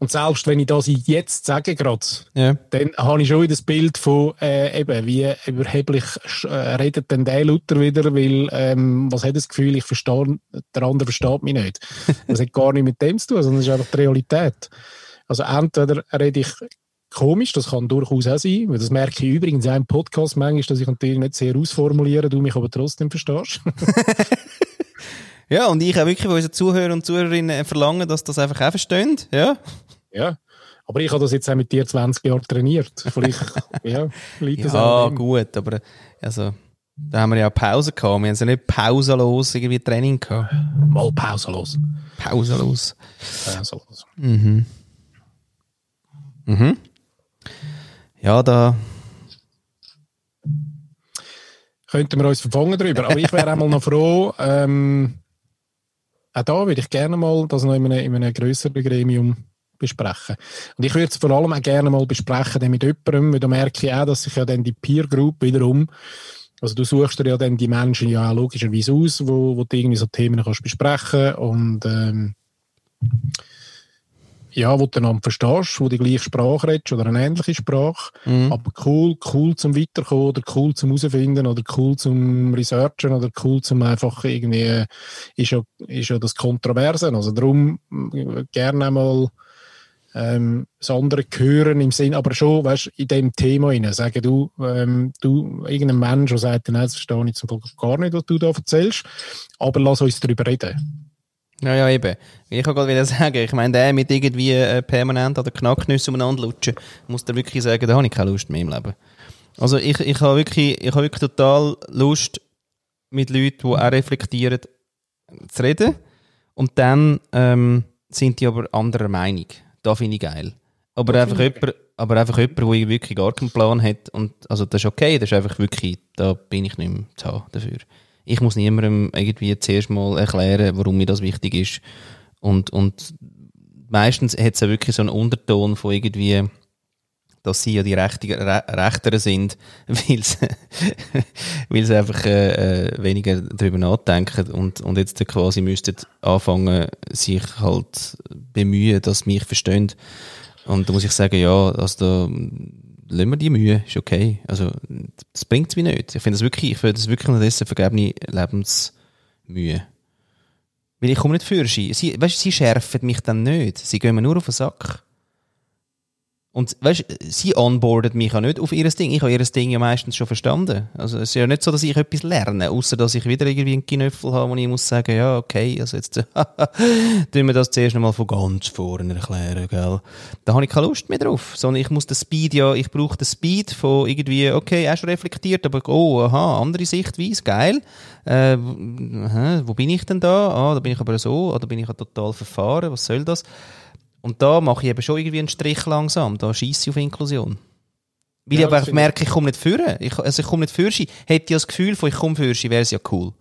Und selbst wenn ich das jetzt sage gerade, Ja. dann habe ich schon wieder das Bild von, äh, eben, wie überheblich äh, redet denn der Luther wieder, weil, ähm, was hat das Gefühl, ich verstehe, der andere versteht mich nicht. [LAUGHS] Das hat gar nicht mit dem zu tun, sondern das ist einfach die Realität. Also entweder rede ich komisch, das kann durchaus auch sein, weil das merke ich übrigens auch im Podcast manchmal, dass ich natürlich nicht sehr ausformuliere, du mich aber trotzdem verstehst. [LAUGHS] Ja, und ich auch wirklich von unseren Zuhörern und Zuhörerinnen verlangen, dass das einfach auch verstehen. Ja. Ja. Aber ich habe das jetzt auch mit dir 20 Jahre trainiert. Vielleicht, [LAUGHS] ja, liegt das Ja, auch an gut, aber also, da haben wir ja Pause gehabt. Wir haben ja nicht pausenlos irgendwie Training gehabt. Mal pausenlos. Pausenlos. pausenlos. Mhm. Mhm. Ja, da. könnten wir uns verfangen darüber. Aber ich wäre einmal noch froh, ähm, auch da würde ich gerne mal das noch in einem, in einem grösseren Gremium besprechen. Und ich würde es vor allem auch gerne mal besprechen dann mit jemandem, weil da merke ich auch, dass sich ja dann die Peer Group wiederum, also du suchst dir ja dann die Menschen ja auch logischerweise aus, wo, wo du irgendwie so Themen kannst besprechen und ähm, ja, wo du einander verstehst, wo du die gleiche Sprache redest oder eine ähnliche Sprache. Mhm. Aber cool, cool zum Weiterkommen oder cool zum Herausfinden oder cool zum Researchen oder cool zum einfach irgendwie, äh, ist ja, ist ja das Kontroverse. Also darum äh, gerne einmal ähm, das andere hören im Sinn, aber schon, weißt, in dem Thema rein, sagen du, ähm, du, irgendein Mensch, der sagt, nein, das verstehe ich zum Beispiel gar nicht, was du da erzählst, aber lass uns darüber reden. Ja, ja, eben. Ich kann gerade wieder [LAUGHS] sagen, ich meine, der mit irgendwie äh, permanent an den Knacknüssen umeinander lutschen, muss der wirklich sagen, da habe ich keine Lust mehr im Leben. Also ich, ich habe wirklich, ich habe wirklich total Lust, mit Leuten, die auch reflektieren, zu reden. Und dann ähm, sind die aber anderer Meinung. Da finde ich geil. Aber einfach, jemand, aber einfach jemand, der wirklich gar keinen Plan hat. Und, also das ist okay, das ist einfach wirklich, da bin ich nicht mehr zu haben dafür. Ich muss niemandem irgendwie zuerst mal erklären, warum mir das wichtig ist. Und, und meistens hat es ja wirklich so einen Unterton von irgendwie, dass sie ja die Rechtigen, Re Rechteren sind, [LAUGHS] weil sie, weil sie einfach äh, äh, weniger darüber nachdenken und, und jetzt quasi müssten anfangen, sich halt bemühen, dass sie mich verstehen. Und da muss ich sagen, ja, also da lassen wir die Mühe, ist okay. Also, das bringt es mir nicht. Ich finde das wirklich, ich finde das wirklich dessen vergebene Lebensmühe. Weil ich komme nicht für sie. sie weißt, sie schärfen mich dann nicht. Sie gehen mir nur auf den Sack. Und weißt, sie onboardet mich auch nicht auf ihr Ding. Ich habe ihr Ding ja meistens schon verstanden. Also es ist ja nicht so, dass ich etwas lerne, außer dass ich wieder irgendwie einen Knöffel habe, wo ich muss sagen, ja, okay, also jetzt [LAUGHS] tun wir das zuerst einmal von ganz vorne erklären, gell. Da habe ich keine Lust mehr drauf. Sondern ich muss den Speed ja, ich brauche den Speed von irgendwie, okay, auch schon reflektiert, aber oh, aha, andere Sichtweise, geil. Äh, wo bin ich denn da? Ah, da bin ich aber so, oder bin ich ja total verfahren, was soll das? Und da mache ich eben schon irgendwie einen Strich langsam. Da schieße ich auf Inklusion. Weil Ja, ich aber merke, ich komme nicht führen. Ich, also ich komme nicht sie. Hätte ich das Gefühl von, ich komme sie, wäre es ja cool.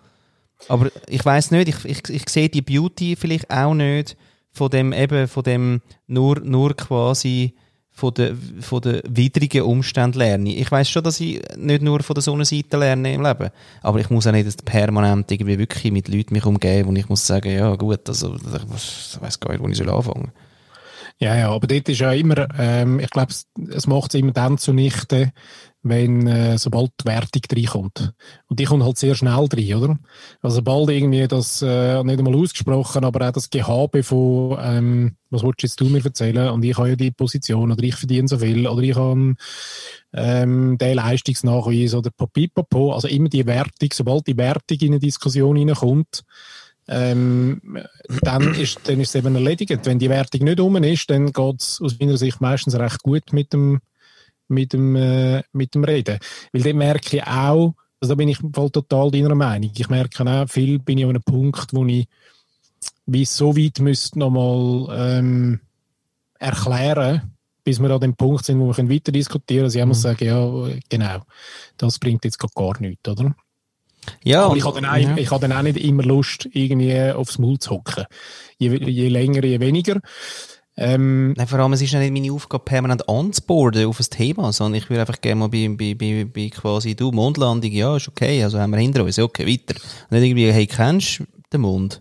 Aber ich weiß nicht, ich, ich, ich sehe die Beauty vielleicht auch nicht von dem, eben, von dem nur, nur quasi von den, von den widrigen Umständen lerne. Ich weiß schon, dass ich nicht nur von der Sonnenseite lerne im Leben. Aber ich muss auch nicht permanent irgendwie wirklich mit Leuten mich umgeben, wo ich muss sagen, ja gut, also ich weiß gar nicht, wo ich soll anfangen Ja, ja, aber dort ist ja immer, ähm, ich glaube, es, macht es immer dann zunichte, wenn, äh, sobald die Wertung reinkommt. Und die kommt halt sehr schnell rein, oder? Also sobald irgendwie das, äh, nicht einmal ausgesprochen, aber auch das Gehabe von, ähm, was willst jetzt du mir erzählen? Und ich habe ja die Position, oder ich verdiene so viel, oder ich habe ähm, den Leistungsnachweis, oder papipapo. Also immer die Wertung, sobald die Wertung in eine Diskussion reinkommt, ähm, dann ist, dann ist es eben erledigt. Wenn die Wertung nicht um ist, dann geht es aus meiner Sicht meistens recht gut mit dem, mit dem, äh, mit dem Reden. Weil dann merke ich auch, also da bin ich Fall total deiner Meinung. Ich merke auch, viel bin ich an einem Punkt, wo ich wie so weit müsste nochmal ähm, erklären, bis wir an dem Punkt sind, wo wir weiter diskutieren können. Also ich muss sagen, ja, genau, das bringt jetzt gar nichts, oder? Ja, Aber und- ich habe dann, auch, ja. ich habe dann auch nicht immer Lust, irgendwie aufs Maul zu hocken. Je, je länger, je weniger. Ähm, Nein, vor allem, es ist ja nicht meine Aufgabe, permanent anzuboarden auf ein Thema, sondern ich würde einfach gerne mal bei, bei, bei, bei quasi, du, Mondlandung, ja, ist okay, also haben wir hinter uns, okay, weiter. Und nicht irgendwie, hey, kennst du den Mond?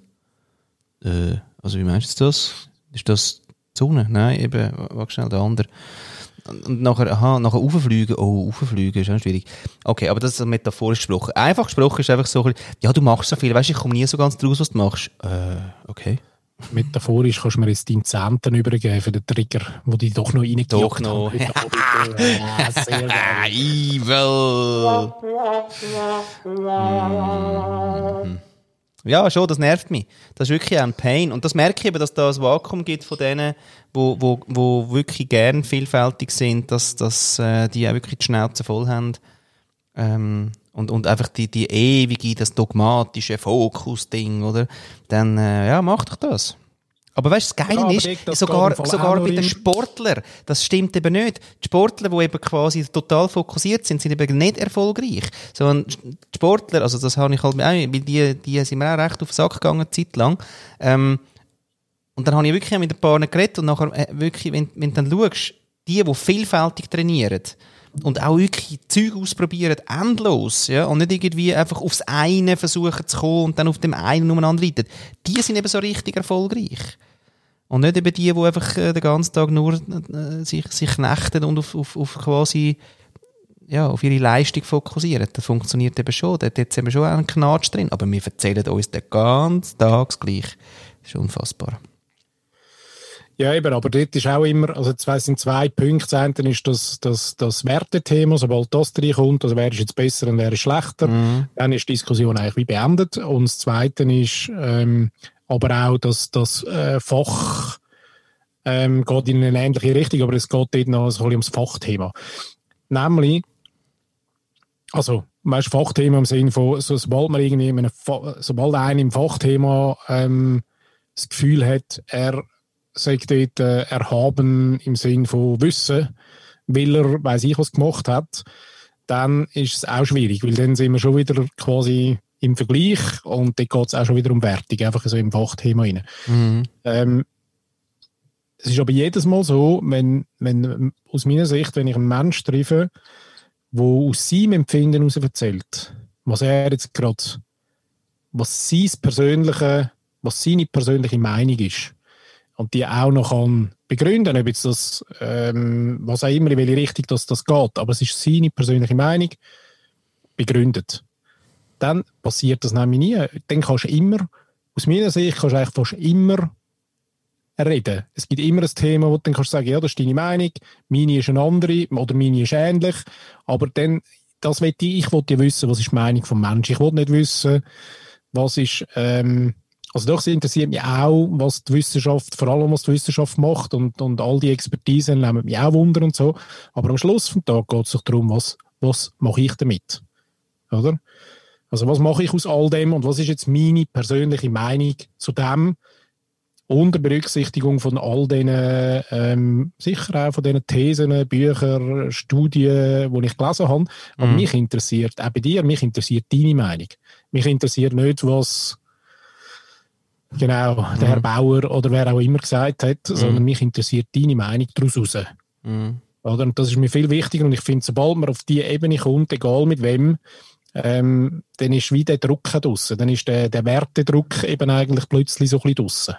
Äh, also wie meinst du das? Ist das die Sonne? Nein, eben, warte schnell, der andere. Und nachher, aha, nachher rauffliegen, oh, rauffliegen ist auch schwierig. Okay, aber das ist metaphorisch gesprochen. Einfach gesprochen ist einfach so, ein bisschen, ja, du machst so viel, weißt ich komme nie so ganz draus, was du machst. Äh, okay. metaphorisch kannst du mir jetzt deinen Zehnten übergeben für den Trigger, wo die doch noch reingejagt Doch noch. haben. ja, sehr geil. [LAUGHS] Ah, evil! [LAUGHS] Mhm. Ja, schon, das nervt mich. Das ist wirklich ein Pain. Und das merke ich eben, dass da ein Vakuum gibt von denen, wo, wo, wo wirklich gern vielfältig sind, dass, dass äh, die auch wirklich die Schnauze voll haben. Ähm, und, und einfach die, die ewige, das dogmatische Fokus-Ding, oder? Dann, äh, ja, mach doch das. Aber weißt du, das Geile Ja, ist, sogar, sogar bei den Sportlern, das stimmt eben nicht. Die Sportler, die eben quasi total fokussiert sind, sind eben nicht erfolgreich. Sondern die Sportler, also das habe ich halt weil die, die sind mir auch recht auf den Sack gegangen, eine Zeit lang. Ähm, und dann habe ich wirklich mit ein paar geredet und nachher äh, wirklich, wenn, wenn du dann schaust, die, die vielfältig trainieren und auch wirklich Zeug ausprobieren, endlos, ja, und nicht irgendwie einfach aufs eine versuchen zu kommen und dann auf dem einen umeinander reiten, die sind eben so richtig erfolgreich. Und nicht eben die, die einfach äh, den ganzen Tag nur äh, sich, sich knechten und auf, auf, auf quasi ja, auf ihre Leistung fokussieren. Das funktioniert eben schon. Dort dort haben wir schon einen Knatsch drin. Aber wir erzählen uns den ganzen Tag das Gleiche. Das ist unfassbar. Ja, eben, aber dort ist auch immer, also zwei sind zwei Punkte. Das eine ist das, das, das Wertethema, sobald das reinkommt, also wer ist jetzt besser und wer ist schlechter, dann ist die Diskussion eigentlich wie beendet. Und das zweite ist ähm, aber auch, dass das äh, Fach ähm, geht in eine ähnliche Richtung, aber es geht dort noch so ein bisschen ums Fachthema. Nämlich, also, weißt, Fachthema im Sinne von, so, sobald man irgendwie sobald einer im Fachthema ähm, das Gefühl hat, er sei dort äh, erhaben im Sinn von Wissen, weil er weiß ich was gemacht hat, dann ist es auch schwierig, weil dann sind wir schon wieder quasi im Vergleich und dort geht es auch schon wieder um Wertung, einfach so im Fachthema rein. Ähm, es ist aber jedes Mal so, wenn, wenn aus meiner Sicht, wenn ich einen Menschen treffe, der aus seinem Empfinden heraus erzählt, was er jetzt gerade, was sein persönliche, was seine persönliche Meinung ist und die auch noch kann begründen, das, ähm, was auch immer, in welche Richtung das, das geht, aber es ist seine persönliche Meinung begründet. Dann passiert das nämlich nie. Dann kannst du immer, aus meiner Sicht, kannst du eigentlich fast immer reden. Es gibt immer ein Thema, wo du dann kannst sagen, ja, das ist deine Meinung, meine ist eine andere oder meine ist ähnlich, aber dann, das will ich, ich will ja wissen, was ist die Meinung vom Menschen. Ich will nicht wissen, was ist, ähm, also doch, es interessiert mich auch, was die Wissenschaft, vor allem was die Wissenschaft macht und, und all die Expertisen nehmen mich auch Wunder und so, aber am Schluss vom Tag geht es doch darum, was, was mache ich damit, oder? Also was mache ich aus all dem und was ist jetzt meine persönliche Meinung zu dem, unter Berücksichtigung von all diesen, ähm, sicher auch von diesen Thesen, Büchern, Studien, die ich gelesen habe. Aber Mhm. mich interessiert, auch bei dir, mich interessiert deine Meinung. Mich interessiert nicht, was genau der Herr Bauer oder wer auch immer gesagt hat, sondern mich interessiert deine Meinung daraus raus. Mhm. Oder? Und das ist mir viel wichtiger und ich finde, sobald man auf diese Ebene kommt, egal mit wem, ähm, dann ist wie der Druck draussen. Dann ist der, der Wertedruck eben eigentlich plötzlich so ein bisschen draussen.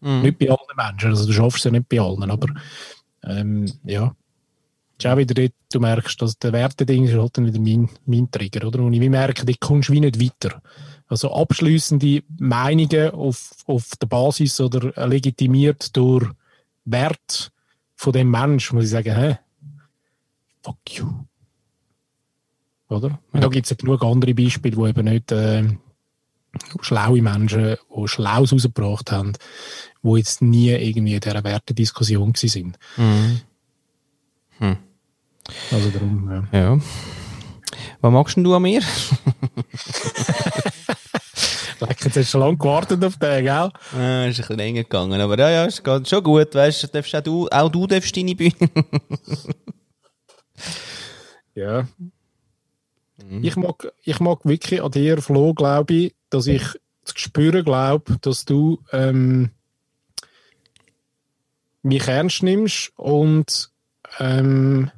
Mhm. Nicht bei allen Menschen, also du schaffst es ja nicht bei allen, aber ähm, ja. Ist auch wieder dort, du merkst, dass der Werteding ist halt dann wieder mein, mein Trigger, oder? Und ich merke, du kommst wie nicht weiter. Also abschließende Meinungen auf, auf der Basis oder legitimiert durch Wert von dem Mensch, muss ich sagen, hä? Fuck you. Oder? Und da gibt es ja genug andere Beispiele, wo eben nicht äh, schlaue Menschen, die Schlaues rausgebracht haben, die jetzt nie irgendwie in dieser Wertediskussion sind. Mhm. Also darum, ja. Ja. Was magst denn du an mir? [LAUGHS] [LAUGHS] Leck, Jetzt hast du schon lange gewartet auf den, gell? Ah, ist ein bisschen länger gegangen, aber ja, ja, es geht schon gut, weißt du, darfst auch du, auch du darfst deine Bühne. Ja. Ich, mag, ich mag wirklich an dir, Flo, glaube ich, dass ich zu spüren glaube, dass du ähm, mich ernst nimmst und ähm,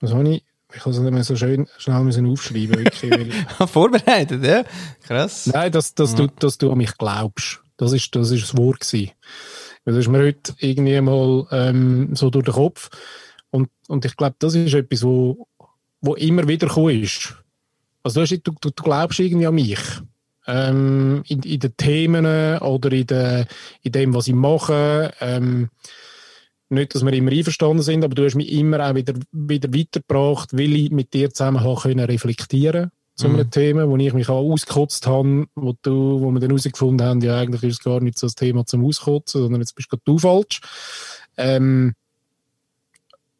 was habe ich? Ich kann es nicht mehr so schön schnell müssen aufschreiben. Wirklich, weil, [LAUGHS] Vorbereitet, ja? Krass. nein, dass, dass, du, dass du an mich glaubst. Das ist das, ist das Wort gewesen. Das ist mir heute irgendwie mal ähm, so durch den Kopf. Und, und ich glaube, das ist etwas, wo, wo immer wieder gekommen ist. Also du, du, du glaubst irgendwie an mich. Ähm, in, in den Themen oder in, de, in dem, was ich mache. Ähm, nicht, dass wir immer einverstanden sind, aber du hast mich immer auch wieder, wieder weitergebracht, weil ich mit dir zusammen habe können reflektieren zu einem Thema, wo ich mich auch ausgekotzt habe, wo, du, wo wir dann herausgefunden haben, ja, eigentlich ist es gar nicht so das Thema zum Auskotzen, sondern jetzt bist du falsch. Ähm,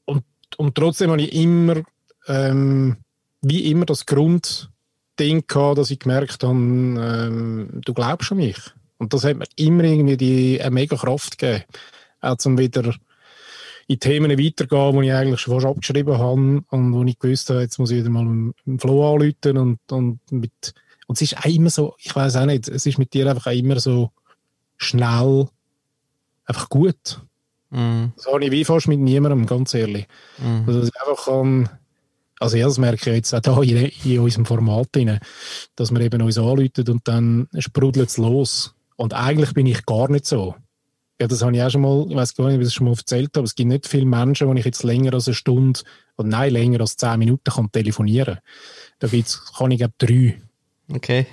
und, und trotzdem habe ich immer, ähm, wie immer, das Grundding gehabt, dass ich gemerkt habe, ähm, du glaubst an mich. Und das hat mir immer irgendwie die, eine mega Kraft gegeben. Auch zum wieder in Themen weitergehen, die ich eigentlich schon fast abgeschrieben habe und wo ich gewusst habe, jetzt muss ich wieder mal einen Flo anrufen und, und mit, und es ist auch immer so, ich weiß auch nicht, es ist mit dir einfach auch immer so schnell, einfach gut. Mhm. Das habe ich wie fast mit niemandem, ganz ehrlich. Mhm. Also, dass ich einfach kann, also ja, das merke ich jetzt auch hier in, in unserem Format rein, dass wir eben uns anrufen und dann sprudelt es los. Und eigentlich bin ich gar nicht so. Ja, das habe ich auch schon mal, ich weiß gar nicht, ob ich das schon mal erzählt habe, aber es gibt nicht viele Menschen, wo ich jetzt länger als eine Stunde, oder nein, länger als zehn Minuten kann telefonieren. Da gibt's, kann ich glaube drei Okay.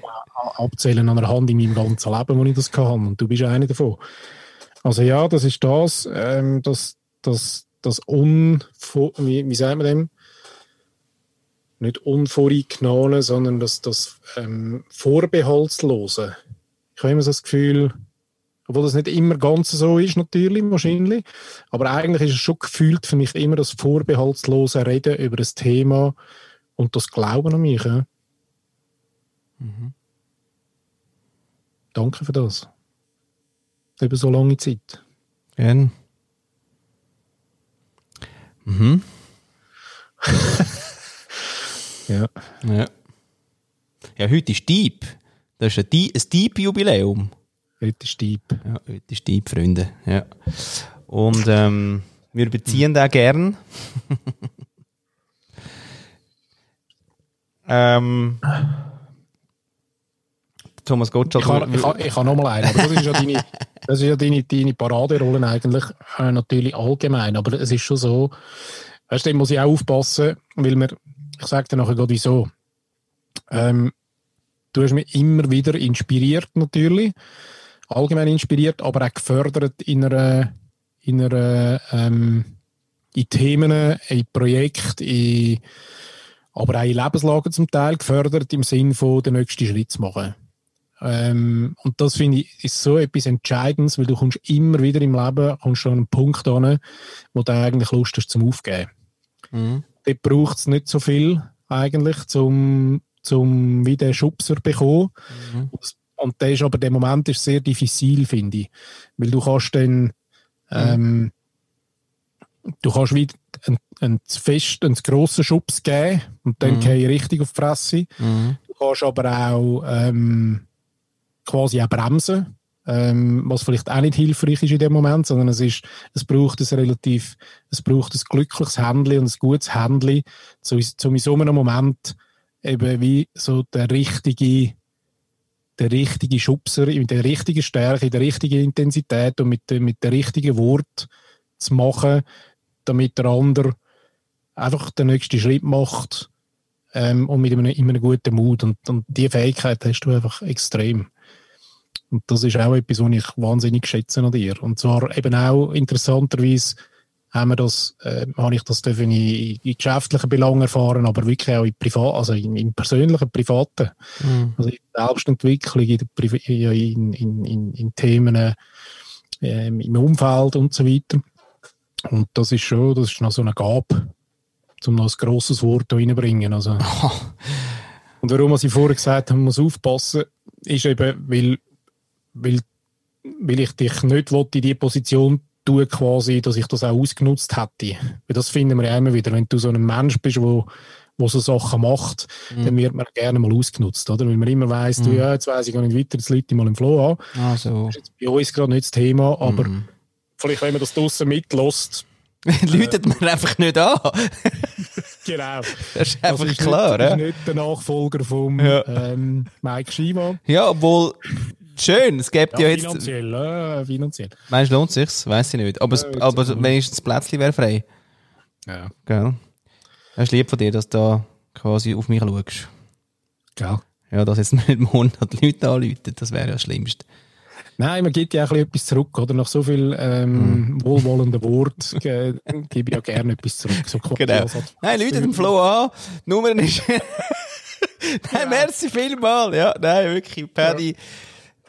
abzählen an der Hand in meinem ganzen Leben, wo ich das kann. Und du bist einer davon. Also ja, das ist das, ähm, das, das, das Unvo wie, wie sagt man dem? Nicht unvoreingenommen, sondern das, das ähm, Vorbehaltslose. Ich habe immer so das Gefühl, obwohl das nicht immer ganz so ist, natürlich, wahrscheinlich, aber eigentlich ist es schon gefühlt für mich immer das vorbehaltslose Reden über das Thema und das Glauben an mich. Ja. Danke für das. Über so lange Zeit. Gern. Mhm. [LAUGHS] Ja. Ja. Ja, heute ist Dieb. Das ist ein, Dieb- Dieb. Ja, heute ist Dieb, Freunde. Ja. Und ähm, wir beziehen den gern. [LAUGHS] ähm, Thomas Gottschalk. Ich habe ich, ha- ich ha noch mal einen, aber das ist ja deine, [LAUGHS] das ist ja deine, deine Paraderolle eigentlich äh, natürlich allgemein. Aber es ist schon so, weißt du, muss ich auch aufpassen, weil mir, ich sage dir nachher gerade wieso. Ähm, du hast mich immer wieder inspiriert natürlich, allgemein inspiriert, aber auch gefördert in einer, in einer, ähm, in Themen, in Projekten, in, aber auch in Lebenslagen zum Teil gefördert im Sinn von den nächsten Schritt zu machen. Ähm, und das finde ich ist so etwas Entscheidendes, weil du kommst immer wieder im Leben kommst an einen Punkt an, wo du eigentlich Lust hast zum Aufgeben. Mhm. Dort braucht es nicht so viel eigentlich, zum, zum wie den Schubser zu bekommen. Mhm. Und der ist aber der Moment ist sehr diffizil, finde ich. Weil du kannst dann ähm, du kannst wieder einen, einen fest, einen grossen Schubs geben und dann Mhm. gehe ich richtig auf die Fresse. Mhm. Du kannst aber auch ähm, quasi auch bremsen, ähm, was vielleicht auch nicht hilfreich ist in dem Moment, sondern es ist, es braucht ein relativ, es braucht ein glückliches Händchen und ein gutes zu, zu in so einem Moment eben wie so der richtige, der richtige Schubser, mit der richtigen Stärke, der richtigen Intensität und mit, dem- mit der richtigen Wort zu machen, damit der andere einfach den nächsten Schritt macht ähm, und mit einem, in einem guten Mut. Und, und diese Fähigkeit hast du einfach extrem. Und das ist auch etwas, was ich wahnsinnig schätze an dir. Und zwar eben auch interessanterweise haben wir das, äh, habe ich das in, in geschäftlichen Belangen erfahren, aber wirklich auch in privat, also in, in persönlichen, privaten. Mhm. Also in der Selbstentwicklung, in, der in, in, in, Themen ähm, im Umfeld und so weiter. Und das ist schon, das ist noch so eine Gabe, um noch ein grosses Wort da reinbringen. Also. [LAUGHS] Und warum was ich vorher gesagt habe, man muss aufpassen, ist eben, weil, weil, weil ich dich nicht will, in die Position tue, quasi, dass ich das auch ausgenutzt hätte. Weil das finden wir ja immer wieder. Wenn du so ein Mensch bist, wo, wo so Sachen macht, dann wird man gerne mal ausgenutzt, oder? Weil man immer weiss, du, ja, jetzt weiss ich gar nicht weiter, jetzt Leute mal im Flow an. Also. Das ist jetzt bei uns gerade nicht das Thema, aber Mhm. Vielleicht, wenn man das draussen mitlässt. [LAUGHS] Läutet man einfach nicht an. [LAUGHS] Genau. Das ist einfach ist klar, nicht, ja. ist nicht der Nachfolger vom Ja. ähm, Mike Schiemann. Ja, obwohl, schön, es gibt ja, Ja, jetzt, finanziell, äh, finanziell. meinst du, lohnt sich's? Weiß ich nicht. Aber, Äh, aber wenigstens das Plätzchen wäre frei. Ja, Gell? Das ist lieb von dir, dass du da quasi auf mich schaust. gell. Ja, dass jetzt [LAUGHS] nicht die Leute anrufen, das wäre ja das Schlimmste. Nein, man gibt ja auch etwas zurück, oder? Nach so viel ähm, Mhm. wohlwollenden Wort [LAUGHS] äh, gebe ich ja gerne etwas zurück. So Genau. Nein, Leute, den Flo an. Die Nummer ist. [LAUGHS] nein, merci vielmal. Ja, nein, wirklich, Paddy.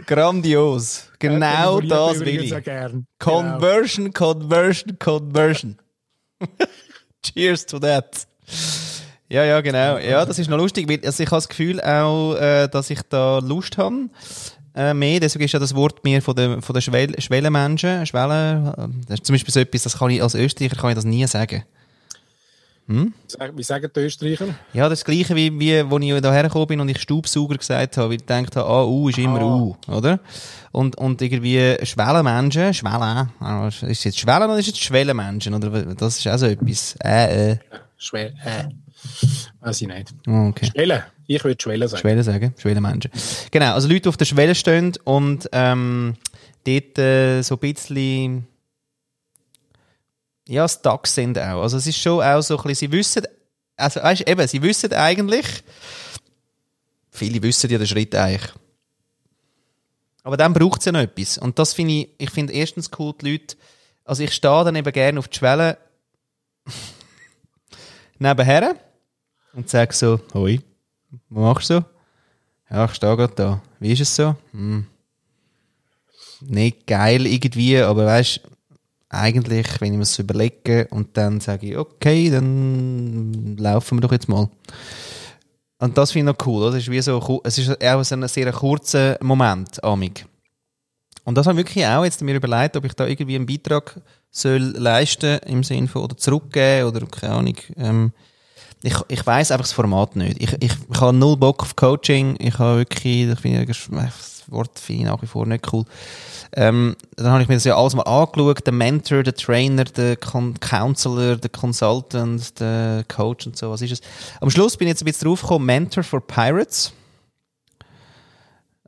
Grandios. Genau Ja, das will ich. auch gern. Conversion, Conversion, Conversion. [LAUGHS] Cheers to that. Ja, ja, genau. Ja, das ist noch lustig, weil also ich habe das Gefühl auch, äh, dass ich da Lust habe. Äh, mehr, deswegen ist ja das Wort mir von den, von den Schwell Schwellenmenschen, Schwellen, äh, das ist zum Beispiel so etwas, das kann ich als Österreicher kann ich das nie sagen. Sag- Wie sagen die Österreicher? Ja, das Gleiche wie, wie wo ich da hergekommen bin und ich Staubsauger gesagt habe, weil ich gedacht habe, ah, U ist immer Ah. U, oder? Und, und irgendwie Schwellenmenschen, Schwellen, ah, ist es jetzt Schwellen oder ist es Schwellenmenschen? Oder das ist auch so etwas. Äh, äh. Schwer. Äh. Weiß ich nicht. Oh, okay. Schwelle. Ich würde Schwelle sagen. Schwellen sagen, Schwellenmenschen. Genau, also Leute, die auf der Schwelle stehen und ähm, dort äh, so ein bisschen ja, stuck sind auch. Also es ist schon auch so ein bisschen, sie wissen, also weißt, eben, sie wissen eigentlich, viele wissen ja den Schritt eigentlich. Aber dann braucht es ja noch etwas. Und das finde ich, ich finde erstens cool, die Leute, also ich stehe dann eben gerne auf die Schwelle [LAUGHS] nebenher und sage so, hoi, was machst du? Ja, ich stehe gerade da. Wie ist es so? Hm. Nicht geil irgendwie, aber weißt eigentlich, wenn ich mir das überlege und dann sage ich, okay, dann laufen wir doch jetzt mal. Und das finde ich noch cool, oder? Es ist wie so, es ist auch ein sehr kurzer Moment, amig. Und das habe ich wirklich auch jetzt mir überlegt, ob ich da irgendwie einen Beitrag soll leisten im Sinne von oder zurückgeben oder keine Ahnung. Ähm, ich, ich weiß einfach das Format nicht. Ich, ich, ich habe null Bock auf Coaching. Ich habe wirklich, ich das Wort finde ich nach wie vor nicht cool. Ähm, dann habe ich mir das ja alles mal angeschaut. Der Mentor, der Trainer, der Con Counselor, der Consultant, der Coach und so. Was ist es? Am Schluss bin ich jetzt ein bisschen draufgekommen. Mentor for Pirates.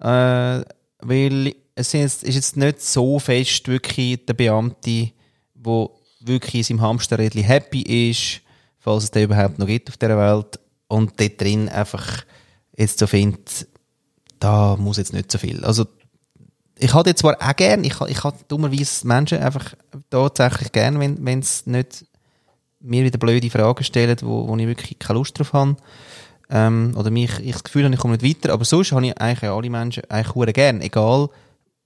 Äh, weil es ist jetzt, nicht so fest wirklich der Beamte, der wirklich in seinem Hamsterrädchen happy ist, falls es den überhaupt noch gibt auf dieser Welt, und dort drin einfach jetzt so findet, da muss jetzt nicht so viel. Also, ich hatte jetzt zwar auch gern, ich, ich hatte dummerweise Menschen einfach tatsächlich gern, wenn wenn es nicht mir wieder blöde Fragen stellen, wo, wo ich wirklich keine Lust drauf habe. Ähm, oder mich, ich das Gefühl habe, ich komme nicht weiter. Aber sonst habe ich eigentlich alle Menschen eigentlich gern, egal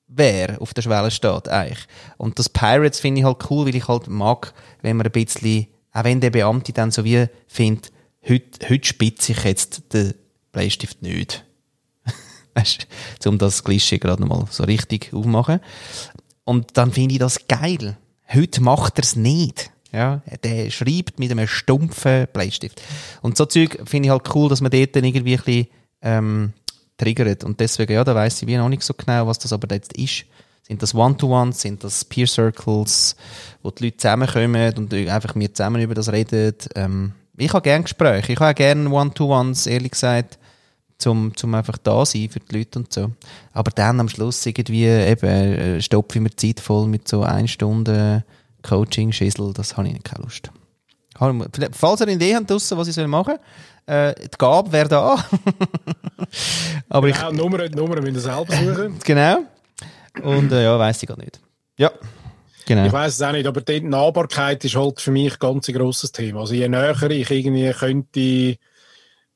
wer auf der Schwelle steht, eigentlich. Und das Pirates finde ich halt cool, weil ich halt mag, wenn man ein bisschen, auch wenn der Beamte dann so wie findet, heute, heute spitze ich jetzt den Bleistift nicht. Weißt um das Klischee gerade nochmal so richtig aufmachen. Und dann finde ich das geil. Heute macht er es nicht. Ja, der schreibt mit einem stumpfen Bleistift. Und so Zeug finde ich halt cool, dass man dort dann irgendwie ein bisschen, ähm, triggert. Und deswegen, ja, da weiss ich wie noch nicht so genau, was das aber jetzt ist. Sind das One-to-Ones, sind das Peer Circles, wo die Leute zusammenkommen und einfach mir zusammen über das reden. Ähm, ich habe gerne Gespräche. Ich habe gerne One-to-Ones, ehrlich gesagt, zum, zum einfach da sein für die Leute und so. Aber dann am Schluss irgendwie eben äh, stopfe ich mir die Zeit voll mit so ein Stunde Coaching-Schissel, das habe ich nicht keine Lust. Ich- Falls ihr eine Idee habt draussen, was ich machen soll, äh, die Gabe wäre da. [LAUGHS] Aber ich, Genau, Nummer, Nummer müssen wir selber suchen. [LAUGHS] genau. Und äh, ja, weiss ich gar nicht. Ja, genau. Ich weiß es auch nicht, aber die Nahbarkeit ist halt für mich ganz ein grosses Thema. Also je näher ich irgendwie könnte,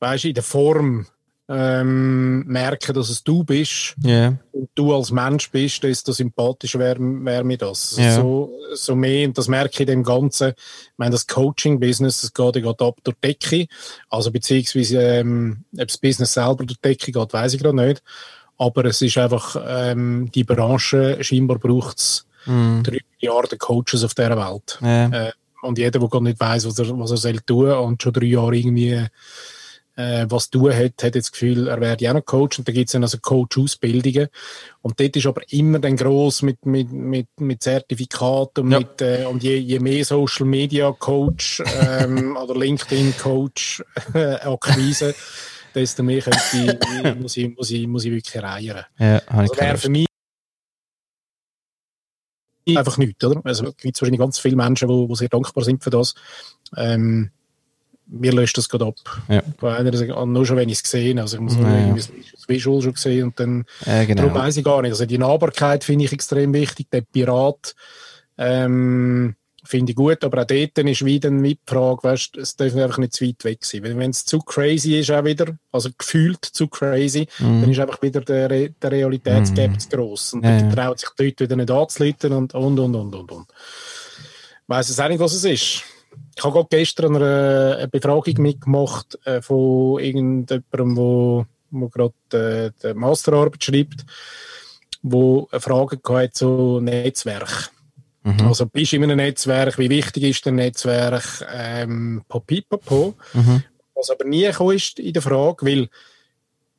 weißt in der Form ähm, merken, dass es du bist Ja, und du als Mensch bist, desto sympathischer wäre wär mir das. Ja. So, so mehr, und das merke ich dem Ganzen, ich meine, das Coaching-Business, das geht gerade ab durch die Decke, also beziehungsweise, ähm, ob das Business selber durch die Decke geht, weiß ich gerade nicht, aber es ist einfach, ähm, die Branche, scheinbar braucht es drei Milliarden Coaches auf dieser Welt. ja. Äh, und jeder, der gar nicht weiß, was er, was er soll tun und schon drei Jahre irgendwie äh, was du hat, hat jetzt das Gefühl, er werde auch noch Coach und da gibt es dann also Coach-Ausbildungen und dort ist aber immer dann gross mit, mit, mit, mit Zertifikaten und, Ja. mit, äh, und je, je mehr Social Media Coach ähm, [LAUGHS] oder LinkedIn Coach äh, Akquise, desto mehr könnte ich, [LAUGHS] muss, ich, muss, ich, muss ich wirklich reihen. Ja, habe ich Also wäre für mich einfach nichts, oder? Also es gibt wahrscheinlich ganz viele Menschen, die, die sehr dankbar sind für das. Ähm, mir löscht das gerade ab. Ja. Bei einer sagt, ah, nur schon, wenn ich es gesehen habe. Also ich muss nur Ja, ja. irgendwie das Visual schon gesehen und dann Darum genau. weiss ich gar nicht. Also die Nahbarkeit finde ich extrem wichtig. Der Pirat ähm, finde ich gut, aber auch dort ist wieder mit die Frage, weißt, es darf einfach nicht zu weit weg sein. Wenn es zu crazy ist, auch wieder, also gefühlt zu crazy, dann ist einfach wieder der, Re der Realitätsgap zu gross. Und Ja, dann ja. traut sich dort wieder nicht anzuleiten und, und, und, und, und, und. Weiss es auch nicht, was es ist. Ich habe gerade gestern eine, eine Befragung mitgemacht äh, von irgendjemandem, wo, wo gerade äh, die Masterarbeit schreibt, wo eine Frage hatte zu Netzwerk. Mhm. Also bist du in einem Netzwerk, wie wichtig ist der Netzwerk, ähm, papipapo. Mhm. Was aber nie gekommen ist in der Frage, weil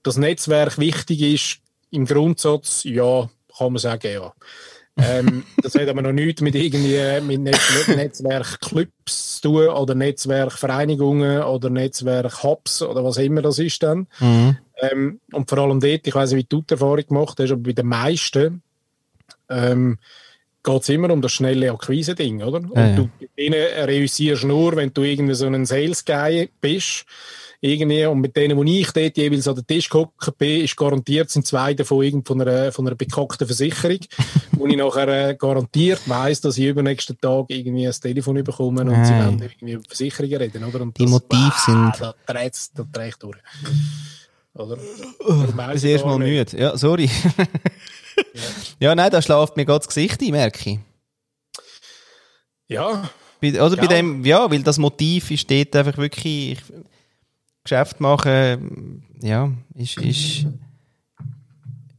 das Netzwerk wichtig ist, im Grundsatz, ja, kann man sagen, ja. Ähm, das hat aber noch nichts mit irgendwie mit Netz Netzwerkclubs zu tun oder Netzwerkvereinigungen oder Netzwerk-Hubs oder was immer das ist dann. Mhm. Ähm, und vor allem dort, ich weiß nicht, wie du die Erfahrung gemacht hast, aber bei den meisten ähm, geht es immer um das schnelle Akquise-Ding, oder? Und Ja, ja. du denen reüssierst nur, wenn du irgendwie so ein Sales-Guy bist. Irgendwie, und mit denen, wo ich dort jeweils an den Tisch gehockt bin, ist garantiert, sind zwei davon irgend von einer, von einer bekackten Versicherung, [LAUGHS] wo ich nachher äh, garantiert weiss, dass ich übernächsten Tag irgendwie ein Telefon bekomme und sie Nein. wollen irgendwie über Versicherungen reden, oder? Und Die Motive sind- Da dreht dreht's durch. Oder? Das erste Mal müde. Ja, sorry. [LAUGHS] ja, nein, da schlaft mir gerade das Gesicht ein, merke ich. Ja, Bei, oder bei Ja. dem, ja, weil das Motiv ist dort einfach wirklich, ich, Geschäft machen, ja, ist, ist,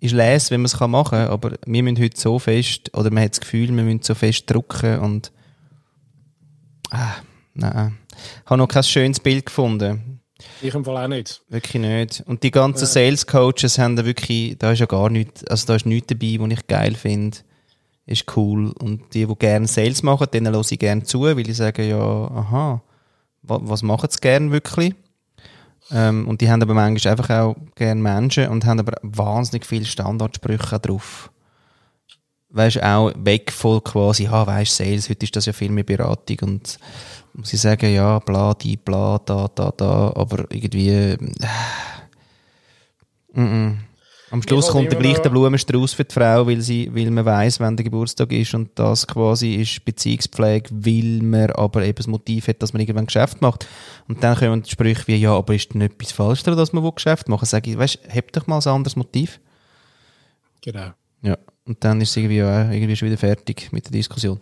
ist les, wenn man es machen kann, aber wir müssen heute so fest, oder man hat das Gefühl, wir müssen so fest drucken und, ah, nein, ich habe noch kein schönes Bild gefunden. ich im Fall auch nicht. Wirklich nicht. Und die ganzen Sales Coaches haben da wirklich, da ist ja gar nichts, also da ist nichts dabei, was ich geil finde. Ist cool. Und die, die gerne Sales machen, denen höre ich gerne zu, weil ich sage, ja, aha, was machen sie gerne wirklich? Ähm, und die haben aber manchmal einfach auch gerne Menschen und haben aber wahnsinnig viele Standardsprüche drauf. Weißt auch weg von quasi, ha, weißt Sales, heute ist das ja viel mehr Beratung und ich sagen, ja, bla, die, bla, da, da, da, aber irgendwie, äh, mm, mm. Am Schluss kommt der immer gleich noch- der Blumenstrauß für die Frau, weil, sie, weil man weiß, wann der Geburtstag ist und das quasi ist Beziehungspflege, weil man aber eben das Motiv hat, dass man irgendwann Geschäft macht. Und dann kommen die Sprüche wie, ja, aber ist denn etwas falsch daran, dass man will Geschäft machen Sag ich, weißt, hab doch mal ein anderes Motiv. Genau. Ja. Und dann ist es irgendwie, ja, irgendwie schon wieder fertig mit der Diskussion.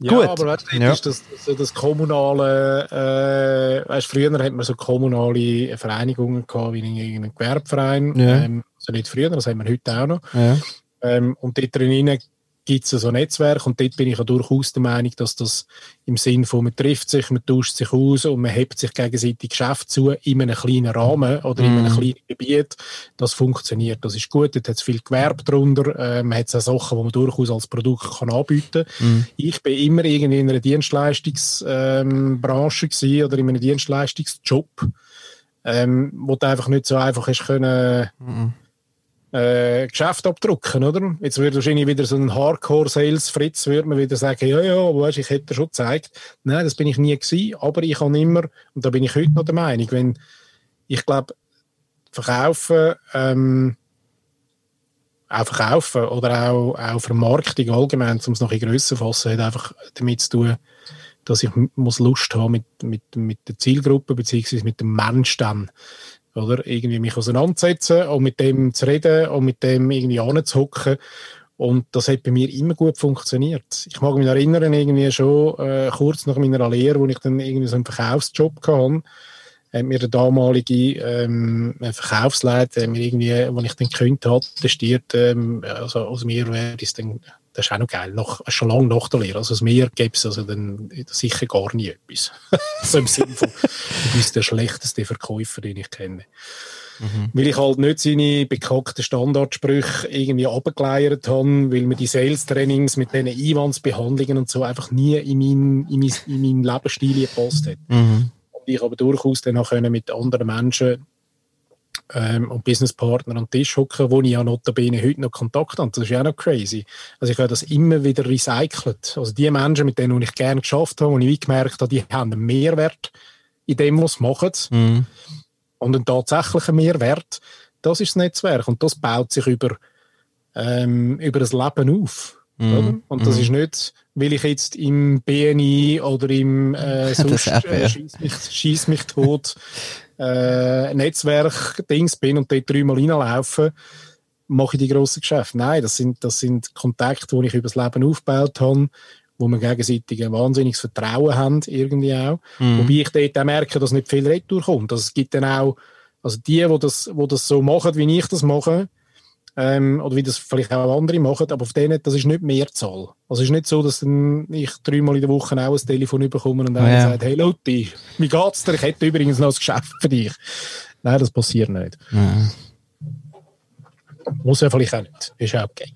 Ja, Gut. aber weißt du, Ja. ist das, so das kommunale, äh, weißt, früher hat man so kommunale Vereinigungen gehabt, wie in irgendeinem Gewerbeverein. Ja. Ähm, nicht früher, das haben wir heute auch noch. Ja. Ähm, und dort drinnen gibt es so ein Netzwerk und dort bin ich ja durchaus der Meinung, dass das im Sinn von man trifft sich, man tauscht sich aus und man hebt sich gegenseitig Geschäft zu in einem kleinen Rahmen oder in einem Mhm. kleinen Gebiet. Das funktioniert, das ist gut. Dort hat es viel Gewerbe drunter, äh, man hat so Sachen, die man durchaus als Produkt kann anbieten kann. Mhm. Ich bin immer irgendwie in einer Dienstleistungsbranche ähm, oder in einem Dienstleistungsjob, ähm, wo du einfach nicht so einfach hast können, äh, Geschäft abdrucken, oder? Jetzt würde wahrscheinlich wieder so ein Hardcore-Sales-Fritz würde man wieder sagen, ja, ja, weisst, ich hätte schon gezeigt. Nein, das bin ich nie gewesen, aber ich kann immer, und da bin ich heute noch der Meinung, wenn, ich glaube, verkaufen, ähm, auch verkaufen oder auch, auch Vermarktung allgemein, um es noch ein grösser fassen, hat einfach damit zu tun, dass ich muss Lust haben mit, mit, mit der Zielgruppe beziehungsweise mit dem Mensch dann. Oder irgendwie mich auseinandersetzen und mit dem zu reden und mit dem irgendwie anzuhocken. Und das hat bei mir immer gut funktioniert. Ich mag mich erinnern, irgendwie schon äh, kurz nach meiner Lehre, wo ich dann irgendwie so einen Verkaufsjob hatte, hat mir der damalige ähm, Verkaufsleiter, mir irgendwie, wo ich dann gekündigt habe, testiert, ähm, also aus mir wäre es dann das ist auch noch geil, nach, schon lange nach der Lehre. Also aus mir gäbe es also dann sicher gar nie etwas. [LAUGHS] so im Sinne von, du bist der schlechteste Verkäufer, den ich kenne. Mhm. Weil ich halt nicht seine bekackten Standardsprüche irgendwie abgeleiert habe, weil mir die Sales-Trainings mit diesen Einwandsbehandlungen und so einfach nie in meinen in mein, in mein Lebensstil gepasst hat. Mhm. Und ich aber durchaus dann auch mit anderen Menschen ähm, und Businesspartner an den Tisch hocken, wo ich ja notabene heute noch Kontakt habe. Das ist ja auch noch crazy. Also ich habe das immer wieder recycelt. Also die Menschen, mit denen ich gerne geschafft habe, wo ich gemerkt habe, die haben einen Mehrwert in dem, was sie machen. Mhm. Und einen tatsächlichen Mehrwert, das ist das Netzwerk. Und das baut sich über, ähm, über das Leben auf. Mm. Und das mm. ist nicht, weil ich jetzt im BNI oder im äh, [LAUGHS] sonst, äh, schieß, mich, schieß mich tot [LAUGHS] äh, Netzwerk-Dings bin und dort dreimal reinlaufe, mache ich die grossen Geschäfte. Nein, das sind, das sind Kontakte, die ich über das Leben aufgebaut habe, wo wir gegenseitig ein wahnsinniges Vertrauen haben, irgendwie auch. Mhm. Wobei ich dort auch merke, dass nicht viel Retour kommt. Also es gibt dann auch, also die, die das, die das so machen, wie ich das mache, ähm, oder wie das vielleicht auch andere machen, aber auf denen, das ist nicht Mehrzahl. Also es ist nicht so, dass dann ich dreimal in der Woche auch ein Telefon bekomme und einer ja. sagt, hey Lotti, wie geht's dir? Ich hätte übrigens noch ein Geschäft für dich. Nein, das passiert nicht. Ja. Muss ja vielleicht auch nicht. Ist ja okay.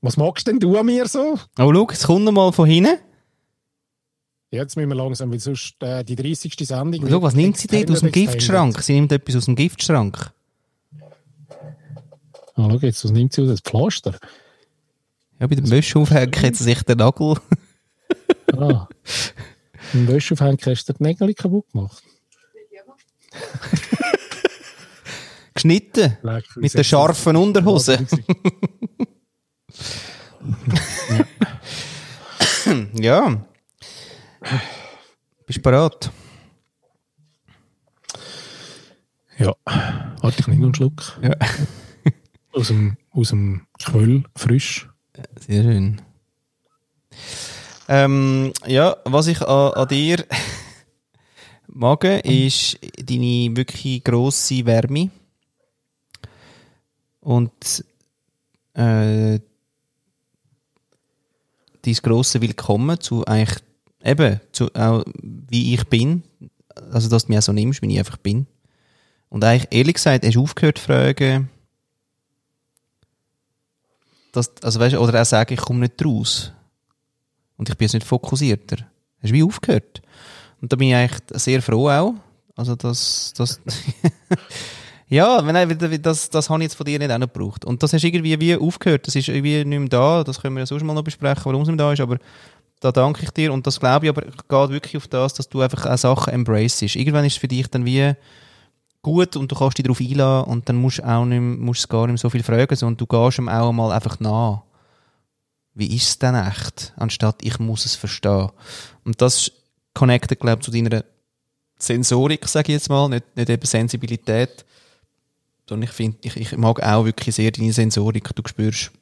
Was magst denn du an mir so? Oh, schau, es kommt mal von hinten. Jetzt müssen wir langsam, weil sonst äh, die 30. Sendung... Schau, was nimmt sie dort aus dem Giftschrank? Sie nimmt etwas aus dem Giftschrank. Ah, schau jetzt, was nimmt sie aus? Das Pflaster? Ja, bei dem Wäscheaufhängen hat sie sich den Nagel... [LAUGHS] ah. Beim Wäscheaufhängen hast du den Nägel kaputt gemacht. [LAUGHS] Geschnitten? Mit der scharfen Unterhose. [LAUGHS] ja. Bist du bereit? Ja. Warte, ich nehme einen Schluck. Ja. Aus, dem, aus dem Quell, frisch. Sehr schön. Ähm, ja, was ich an, an dir [LAUGHS] mag, ist deine wirklich grosse Wärme. Und äh, dein grosse Willkommen zu eigentlich eben, zu, auch wie ich bin. Also, dass du mich auch so nimmst, wie ich einfach bin. Und eigentlich, ehrlich gesagt, hast du aufgehört zu fragen, dass, also weißt, oder auch sagen, ich komme nicht raus. Und ich bin jetzt nicht fokussierter. Hast du wie aufgehört? Und da bin ich eigentlich sehr froh auch. Also, das, das, [LAUGHS] ja, wenn, das, das habe ich jetzt von dir nicht auch noch gebraucht. Und das hast du irgendwie wie aufgehört. Das ist irgendwie nicht mehr da. Das können wir ja sonst mal noch besprechen, warum es nicht mehr da ist. Aber da danke ich dir. Und das glaube ich aber geht wirklich auf das, dass du einfach auch Sachen embracest. Irgendwann ist es für dich dann wie, gut und du kannst dich darauf einladen und dann musst du auch nicht, musst gar nicht mehr so viel fragen, sondern du gehst ihm auch mal einfach nach. Wie ist es denn echt? Anstatt ich muss es verstehen. Und das connectet, glaube ich, zu deiner Sensorik, sage ich jetzt mal, nicht, nicht eben Sensibilität, sondern ich finde, ich, ich mag auch wirklich sehr deine Sensorik. Du spürst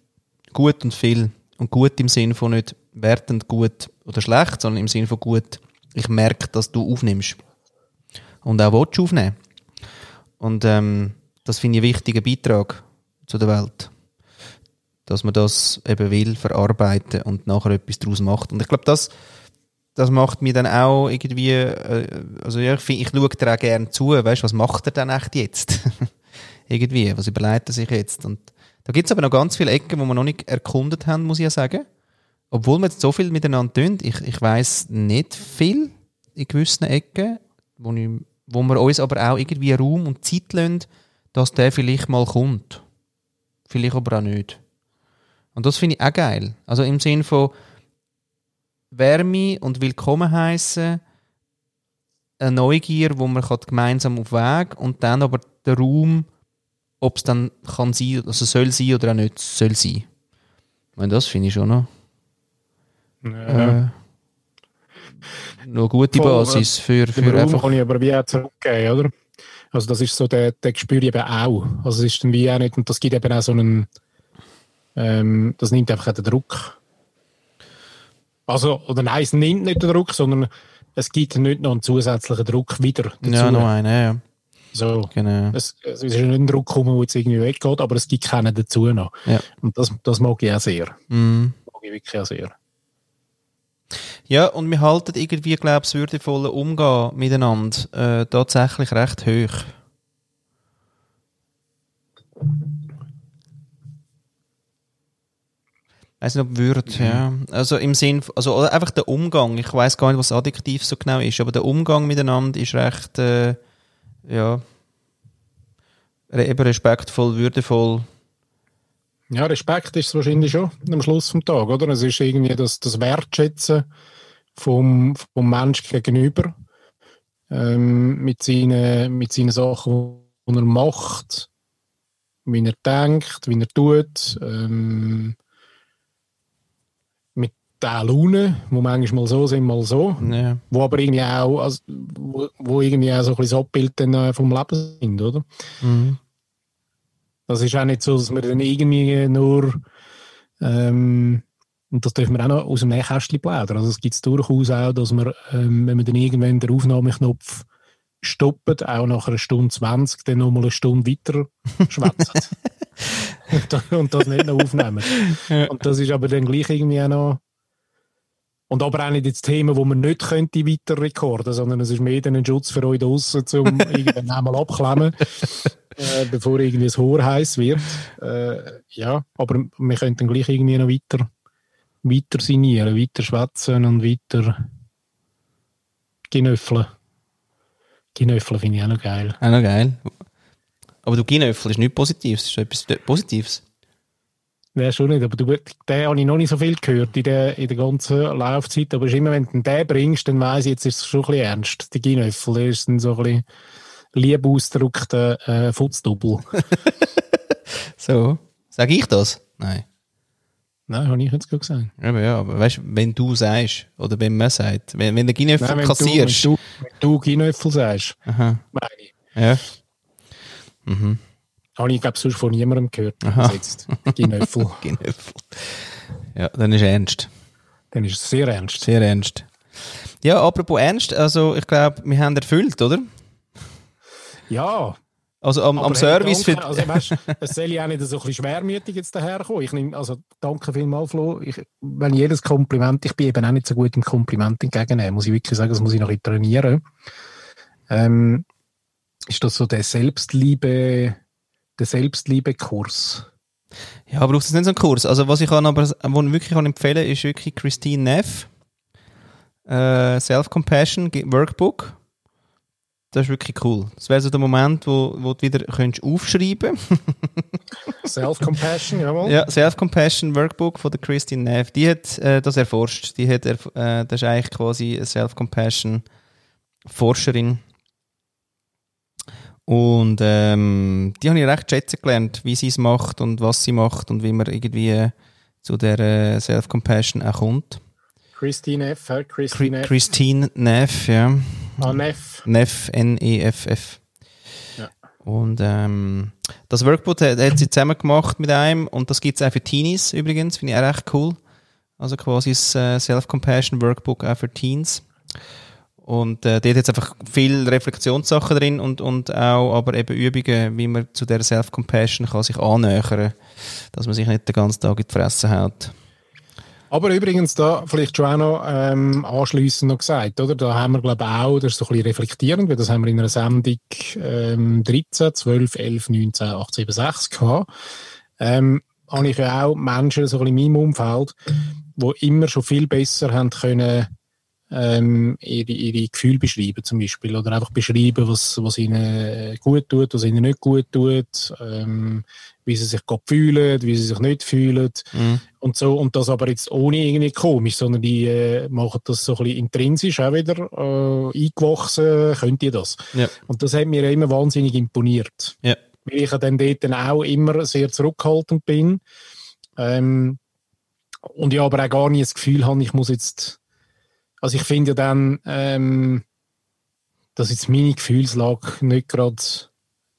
gut und viel. Und gut im Sinne von nicht wertend gut oder schlecht, sondern im Sinne von gut, ich merke, dass du aufnimmst. Und auch willst du aufnehmen. Und ähm, das finde ich einen wichtigen Beitrag zu der Welt. Dass man das eben will, verarbeiten und nachher etwas daraus macht. Und ich glaube, das, das macht mir dann auch irgendwie, äh, also ja, ich, find, ich schaue dir auch gerne zu, weißt was macht er denn echt jetzt? [LAUGHS] irgendwie, was überlegt er sich jetzt? Und da gibt es aber noch ganz viele Ecken, wo wir noch nicht erkundet haben, muss ich ja sagen. Obwohl wir jetzt so viel miteinander tun, ich, ich weiß nicht viel in gewissen Ecken, wo ich wo wir uns aber auch irgendwie Raum und Zeit lassen, dass der vielleicht mal kommt. Vielleicht aber auch nicht. Und das finde ich auch geil. Also im Sinne von Wärme und Willkommen heißen, eine Neugier, wo man gemeinsam auf Weg und dann aber der Raum, ob es dann kann sein, also soll sein oder auch nicht soll sein. Und das finde ich schon noch. Ja. Äh, noch gute Voll, Basis für, für den einfach... kann ich aber wie auch zurückgeben, oder? Also das ist so, der, der Gespür eben auch. Also es ist dann wie auch nicht, und das gibt eben auch so einen, ähm, das nimmt einfach den Druck. Also, oder nein, es nimmt nicht den Druck, sondern es gibt nicht noch einen zusätzlichen Druck wieder dazu. Ja, noch einen, ja. So. Genau. Es, es ist nicht ein Druck gekommen, der jetzt irgendwie weggeht, aber es gibt keinen dazu noch. Ja. Und das, das mag ich auch sehr. Mhm. Mag ich wirklich auch sehr. Ja, und wir halten irgendwie, glaube ich, das würdevolle Umgehen miteinander äh, tatsächlich recht hoch. Weiß nicht, ob Würde, ja. Also im Sinn, also einfach der Umgang. Ich weiß gar nicht, was Adjektiv so genau ist, aber der Umgang miteinander ist recht, äh, ja, eben respektvoll, würdevoll. Ja, Respekt ist es wahrscheinlich schon am Schluss vom Tag, oder? Es ist irgendwie das, das Wertschätzen vom, vom Mensch gegenüber ähm, mit, seinen, mit seinen Sachen, die er macht, wie er denkt, wie er tut, ähm, mit der Laune, wo manchmal mal so sind, mal so, Ja. wo aber irgendwie auch, also, wo, wo irgendwie auch so ein bisschen das Abbild äh, vom Leben sind, oder? Mhm. Das ist auch nicht so, dass wir dann irgendwie nur, ähm, und das dürfen wir auch noch aus dem Nähkästchen plaudern. Also es gibt durchaus auch, dass wir, ähm, wenn wir dann irgendwann den Aufnahmeknopf stoppen, auch nach einer Stunde 20 dann nochmal eine Stunde weiter schwätzen. [LAUGHS] und, das- und das nicht noch aufnehmen. Und das ist aber dann gleich irgendwie auch noch und aber auch nicht das Thema, wo man nicht könnte weiter recorden, sondern es ist mehr dann ein Schutz für euch da draussen, um [LAUGHS] irgendwann einmal abklemmen, äh, bevor irgendwie das Haar heiß wird. Äh, ja, aber wir könnten gleich irgendwie noch weiter, weiter signieren, weiter schwätzen und weiter genöffeln. Genöffeln finde ich auch noch geil. Auch noch geil. Aber du Ginöffel ist nichts Positives, ist etwas Positives. Nein, schon nicht, aber du, den habe ich noch nicht so viel gehört in der, in der ganzen Laufzeit. Aber es ist immer, wenn du den bringst, dann weiss ich, jetzt ist es schon ein bisschen ernst. Die Ginöffel, ist dann so ein bisschen lieb ausgedrückter äh, Futzdoppel. [LAUGHS] So. Sag ich das? Nein. Nein, habe ich jetzt gerade gesagt. Aber ja, aber weißt du, wenn du sagst, oder wenn man sagt, wenn, wenn der Ginöffel Nein, wenn, du, wenn, kassierst. du, wenn du Ginöffel sagst, Aha. meine ich. Ja. Habe ich, glaube sonst von niemandem gehört. Aha. Jetzt. [LAUGHS] Ginöffel. Ginöffel. Ja, dann ist ernst. dann ist es sehr ernst. Sehr ernst. Ja, apropos ernst, also ich glaube, wir haben erfüllt, oder? Ja, Also am, am Service hey, für. Also, weißt, [LAUGHS] es soll ja auch nicht so ein bisschen schwermütig jetzt daherkommen. Ich nehme, also, danke vielmals, Flo. Ich, wenn jedes Kompliment, ich bin eben auch nicht so gut im Kompliment entgegennehmen, muss ich wirklich sagen, das muss ich noch ein trainieren. Ähm, ist das so der Selbstliebe, der Selbstliebe-Kurs? Ja, braucht es nicht so einen Kurs. Also was ich kann aber wo ich wirklich kann empfehlen ist wirklich Christine Neff. Äh, Self-Compassion Workbook. Das ist wirklich cool. Das wäre so der Moment, wo, wo du wieder könntest aufschreiben [LAUGHS] Self-Compassion, jawohl. Ja, Self-Compassion Workbook von der Christine Neff. Die hat äh, das erforscht. Die hat erf äh, das ist eigentlich quasi eine Self-Compassion Forscherin. Und ähm, die habe ich recht schätzen gelernt, wie sie es macht und was sie macht und wie man irgendwie zu der äh, Self-Compassion auch kommt. Christine F. hä? Chri- Christine F. Christine Neff, ja. Ah, Neff. Neff, N-E-F-F. Ja. Und ähm, das Workbook hat, hat sie zusammen gemacht mit einem und das gibt es auch für Teenies übrigens, finde ich auch recht cool. Also quasi das äh, Self-Compassion Workbook auch für Teens. Und äh, dort hat einfach viel Reflexionssachen drin und, und auch aber eben Übungen, wie man zu der Self-Compassion kann sich annähern dass man sich nicht den ganzen Tag in die Fresse haut. Aber übrigens da vielleicht schon auch noch ähm, anschliessend noch gesagt, oder? Da haben wir, glaube ich, auch, das ist so ein bisschen reflektierend, weil das haben wir in einer Sendung ähm, 13, 12, 11, 19, 18, 67 gehabt. Ähm, habe ich ja auch Menschen so ein bisschen in meinem Umfeld, die immer schon viel besser haben können, ähm, ihre, ihre Gefühle beschreiben zum Beispiel oder einfach beschreiben, was, was ihnen gut tut, was ihnen nicht gut tut, ähm, wie sie sich gerade fühlen, wie sie sich nicht fühlen Mhm. und so und das aber jetzt ohne irgendwie komisch, sondern die äh, machen das so ein bisschen intrinsisch auch wieder äh, eingewachsen, könnt ihr das? Ja. Und das hat mir immer wahnsinnig imponiert, Ja. weil ich ja dann dort dann auch immer sehr zurückhaltend bin ähm, und ja aber auch gar nicht das Gefühl habe, ich muss jetzt also ich finde ja dann, ähm, dass jetzt meine Gefühlslage nicht gerade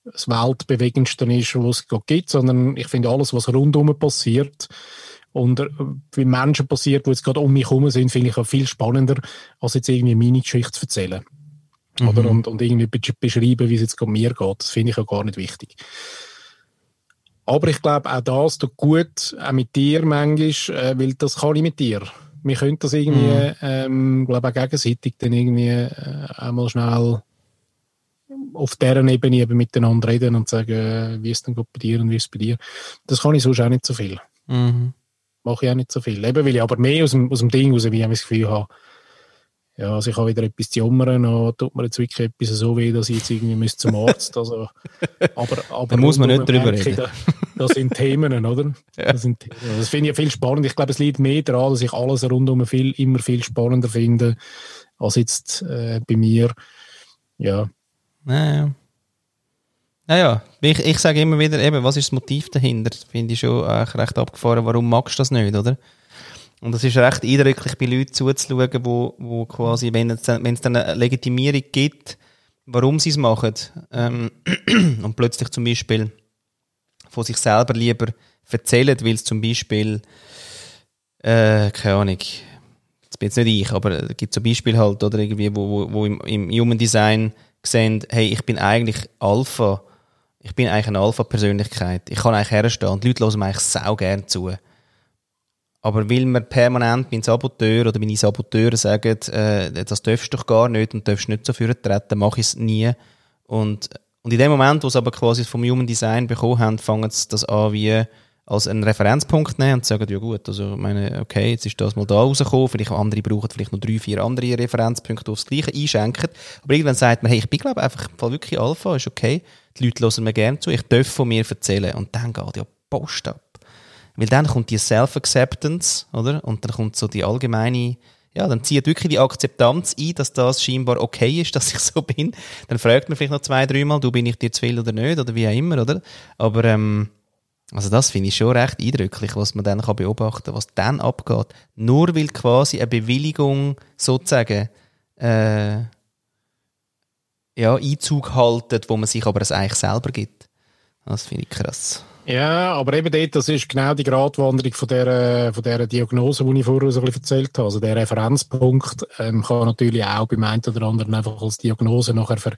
das Weltbewegendste ist, was es gerade gibt, sondern ich finde alles, was rundum passiert und äh, wie Menschen passiert, die jetzt gerade um mich herum sind, finde ich auch viel spannender, als jetzt irgendwie meine Geschichte zu erzählen. Oder? Und, und irgendwie besch- beschreiben, wie es jetzt gerade mir geht. Das finde ich ja gar nicht wichtig. Aber ich glaube, auch das tut gut, auch mit dir manchmal, äh, weil das kann ich mit dir. Wir können das irgendwie, ähm, glaube auch gegenseitig dann irgendwie äh, einmal schnell auf deren Ebene eben miteinander reden und sagen, äh, wie ist denn gut bei dir und wie ist es bei dir. Das kann ich sonst auch nicht so viel. Mhm. Mache ich auch nicht so viel. Eben, weil ich aber mehr aus dem, aus dem Ding raus, wie ich das Gefühl habe, ja, also ich habe wieder etwas zu jammern, dann tut mir jetzt wirklich etwas so weh, dass ich jetzt irgendwie müsste zum Arzt. Also, [LAUGHS] aber, aber Da muss man nicht drüber reden. Da, das sind Themen, oder? Das, sind Themen. das finde ich viel spannend. Ich glaube, es liegt mehr daran, dass ich alles rundum viel, immer viel spannender finde, als jetzt äh, bei mir. Ja, Naja. Naja, ich, ich sage immer wieder, eben, was ist das Motiv dahinter? Finde ich schon eigentlich recht abgefahren. Warum magst du das nicht, oder? Und es ist recht eindrücklich, bei Leuten zuzuschauen, wo, wo quasi, wenn es, wenn es dann eine Legitimierung gibt, warum sie es machen, ähm, [CLEARS THROAT] und plötzlich zum Beispiel von sich selber lieber erzählen, weil es zum Beispiel, äh, keine Ahnung, jetzt bin jetzt nicht ich, aber es gibt so Beispiele halt, oder irgendwie, wo, wo, wo im, im Human Design sehen, hey, ich bin eigentlich Alpha, ich bin eigentlich eine Alpha-Persönlichkeit, ich kann eigentlich herstehen und die Leute hören mir eigentlich sau gern zu. Aber weil mir permanent mein Saboteur oder meine Saboteure sagen, äh, das darfst du doch gar nicht und darfst nicht so für treten, mache ich es nie. Und, und in dem Moment, wo sie aber quasi vom Human Design bekommen haben, fangen sie das an wie als einen Referenzpunkt nehmen und sagen, ja gut, also ich meine, okay, jetzt ist das mal da rausgekommen, vielleicht andere brauchen vielleicht noch drei, vier andere Referenzpunkte, die aufs Gleiche einschenken. Aber irgendwann sagt man, hey, ich bin glaube einfach wirklich Alpha, ist okay, die Leute hören mir gerne zu, ich darf von mir erzählen und dann geht ja Post ab. Weil dann kommt die Self-Acceptance, oder? Und dann kommt so die allgemeine, ja, dann zieht wirklich die Akzeptanz ein, dass das scheinbar okay ist, [LAUGHS] dass ich so bin. Dann fragt man vielleicht noch zwei, dreimal, du bin ich dir zu viel oder nicht, oder wie auch immer, oder? Aber, ähm, also das finde ich schon recht eindrücklich, was man dann kann beobachten, was dann abgeht. Nur weil quasi eine Bewilligung sozusagen, äh, ja, Einzug haltet, wo man sich aber es eigentlich selber gibt. Das finde ich krass. Ja, aber eben dort, das ist genau die Gratwanderung von der, von der Diagnose, die ich vorher so ein bisschen erzählt habe. Also der Referenzpunkt ähm, kann natürlich auch beim einen oder anderen einfach als Diagnose nachher für,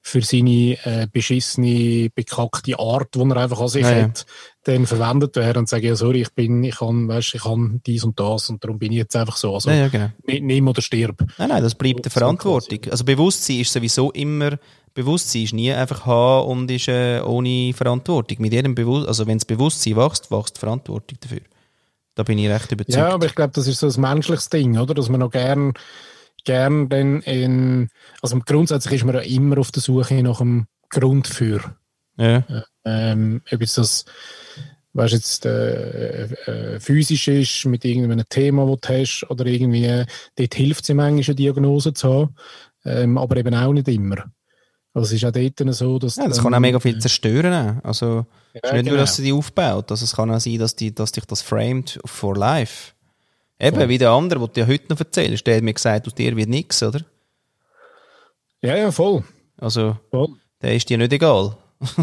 für seine äh, beschissene, bekackte Art, die er einfach an sich Ja, ja. hat, dann verwendet werden und sagen, ja, sorry, ich bin, ich kann, weißt, ich kann dies und das und darum bin ich jetzt einfach so. Also, Ja, ja, genau. ni- nimm oder stirb. Nein, nein, das bleibt So Verantwortung. Also Bewusstsein ist sowieso immer, Bewusstsein ist nie einfach haben und ist äh, ohne Verantwortung. Mit jedem Bewusst also wenn das Bewusstsein wächst, wächst die Verantwortung dafür. Da bin ich recht überzeugt. Ja, aber ich glaube, das ist so ein menschliches Ding, oder? Dass man noch gern, gern dann in, also grundsätzlich ist man ja immer auf der Suche nach einem Grund für. ja. Ähm, ob jetzt das, weißt jetzt, äh, äh, physisch ist, mit irgendeinem Thema, das du hast, oder irgendwie, dort hilft es manchmal, eine Diagnose zu haben, ähm, aber eben auch nicht immer. Also es ist auch dort so, dass... Ja, das kann auch mega viel zerstören. Also, es ist Ja, nicht nur, genau. dass sie die aufbaut. Also, es kann auch sein, dass, die, dass dich das framed for life. Eben, Voll. wie der andere, den du dir heute noch erzählst. Der hat mir gesagt, aus dir wird nichts, oder? Ja, ja, voll. Also, voll. der ist dir nicht egal. [LAUGHS]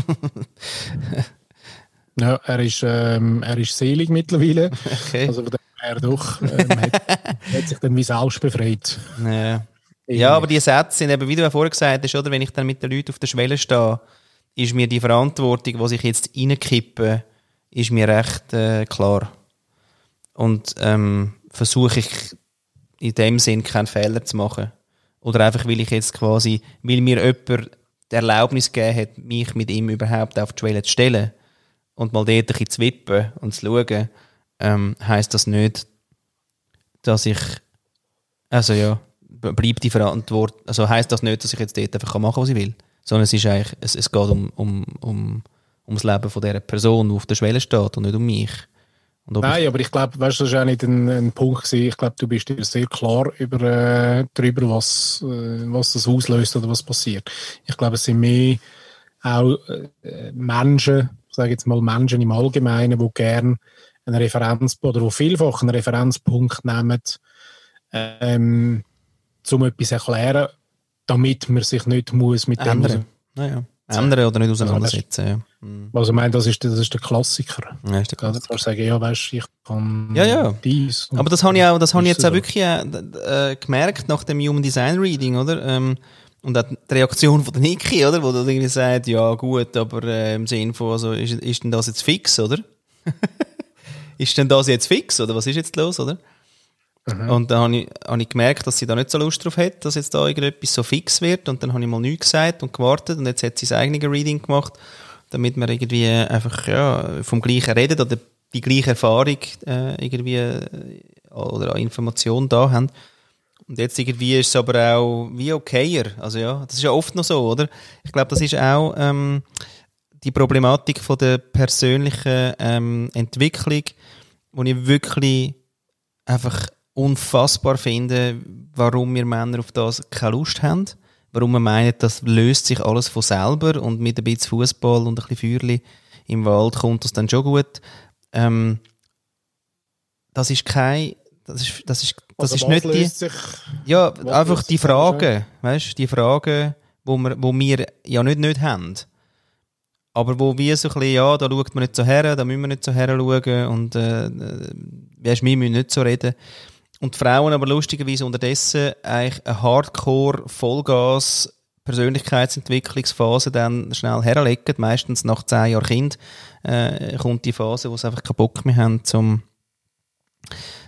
Ja, er ist, ähm, er ist selig mittlerweile. [LAUGHS] Okay. Also von dem her doch, ähm, hat, hat sich dann wie selbst befreit. Ja. Ja, aber die Sätze sind eben, wie du ja vorher gesagt hast, oder? Wenn ich dann mit den Leuten auf der Schwelle stehe, ist mir die Verantwortung, die ich jetzt reinkippe, ist mir recht äh, klar. Und ähm, versuche ich in dem Sinn keinen Fehler zu machen. Oder einfach, weil ich jetzt quasi, weil mir jemand die Erlaubnis gegeben hat, mich mit ihm überhaupt auf die Schwelle zu stellen und mal dort ein bisschen zu wippen und zu schauen, ähm, heisst das nicht, dass ich also ja, bleibt die Verantwortung. Also heisst das nicht, dass ich jetzt dort einfach machen kann, was ich will. Sondern es ist eigentlich, es, es geht um, um, um, ums Leben von dieser Person, die auf der Schwelle steht und nicht um mich. Nein, aber ich glaube, weißt, das war auch nicht ein, ein Punkt. Gewesen. Ich glaube, du bist dir sehr klar über, äh, darüber, was, äh, was das auslöst oder was passiert. Ich glaube, es sind mehr auch äh, Menschen, ich sage jetzt mal Menschen im Allgemeinen, die gern einen Referenz oder wo vielfach einen Referenzpunkt nehmen, ähm, um etwas zu erklären, damit man sich nicht muss mit dem ändern. Naja. Ändern oder nicht auseinandersetzen. Ja, Mhm. Also ich meine, das ist, das ist der Klassiker. ja ist der Also, Klassiker. du kannst sagen, ja, weißt ich kann Ja, ja. dies. Aber das habe ich auch, das habe ich jetzt auch wirklich äh, äh, gemerkt nach dem Human Design Reading, oder? Ähm, Und auch die Reaktion von der Niki, oder? Wo dann irgendwie sagt, ja gut, aber äh, im Sinne von, also, ist, ist denn das jetzt fix, oder? [LAUGHS] ist denn das jetzt fix, oder was ist jetzt los, oder? Und dann habe ich, hab ich gemerkt, dass sie da nicht so Lust drauf hat, dass jetzt da irgendetwas so fix wird. Und dann habe ich mal nichts gesagt und gewartet. Und jetzt hat sie das eigene Reading gemacht, damit wir irgendwie einfach ja, vom Gleichen reden oder die gleiche Erfahrung äh, irgendwie äh, oder an Information da haben. Und jetzt irgendwie ist es aber auch wie okayer. Also ja, das ist ja oft noch so, oder? Ich glaube, das ist auch ähm, die Problematik von der persönlichen ähm, Entwicklung, wo ich wirklich einfach unfassbar finde, warum wir Männer auf das keine Lust haben. Warum wir meinen, das löst sich alles von selber und mit ein bisschen Fußball und ein bisschen Feuerli im Wald kommt das dann schon gut. Ähm, das ist kein, das ist, das ist, das ist nicht die, ja, einfach die Fragen, weißt, die Fragen, wo wir, wo wir ja nicht nicht haben. Aber wo wir so ein bisschen, ja, da schaut man nicht so her, da müssen wir nicht so her schauen und, äh, äh, wir müssen nicht so reden. Und die Frauen aber lustigerweise unterdessen eigentlich eine Hardcore, Vollgas, Persönlichkeitsentwicklungsphase dann schnell herlegen. Meistens nach zehn Jahren Kind äh, kommt die Phase, wo sie einfach keinen Bock mehr haben, zum,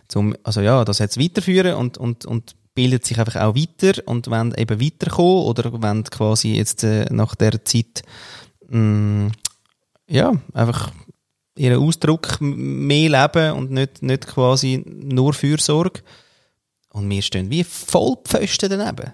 zum also ja, das jetzt weiterführen und, und, und bildet sich einfach auch weiter und wenn eben weiterkommen oder wenn quasi jetzt äh, nach der Zeit mh, ja, einfach ihren Ausdruck mehr leben und nicht, nicht quasi nur Fürsorge. Und wir stehen wie Vollpfosten daneben.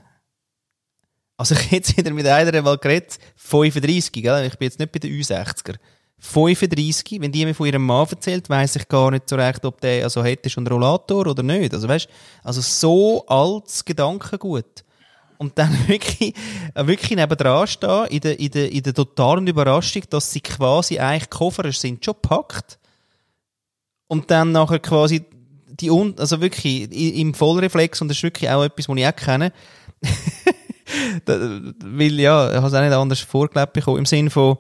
Also ich jetzt wieder mit einer mal geredet, 35, gell? ich bin jetzt nicht bei den U60er. 35, wenn die mir von ihrem Mann erzählt, weiss ich gar nicht so recht, ob der also hätte schon einen Rollator oder nicht. Also weißt, also so altes Gedankengut. Und dann [LAUGHS] wirklich, äh, wirklich nebendran stehen, in der, in der, in der totalen Überraschung, dass sie quasi eigentlich Koffer sind schon gepackt. Und dann nachher quasi die, Un also wirklich im Vollreflex, und das ist wirklich auch etwas, was ich auch kenne, [LAUGHS] weil ja, ich habe es auch nicht anders vorgelebt bekommen, im Sinn von,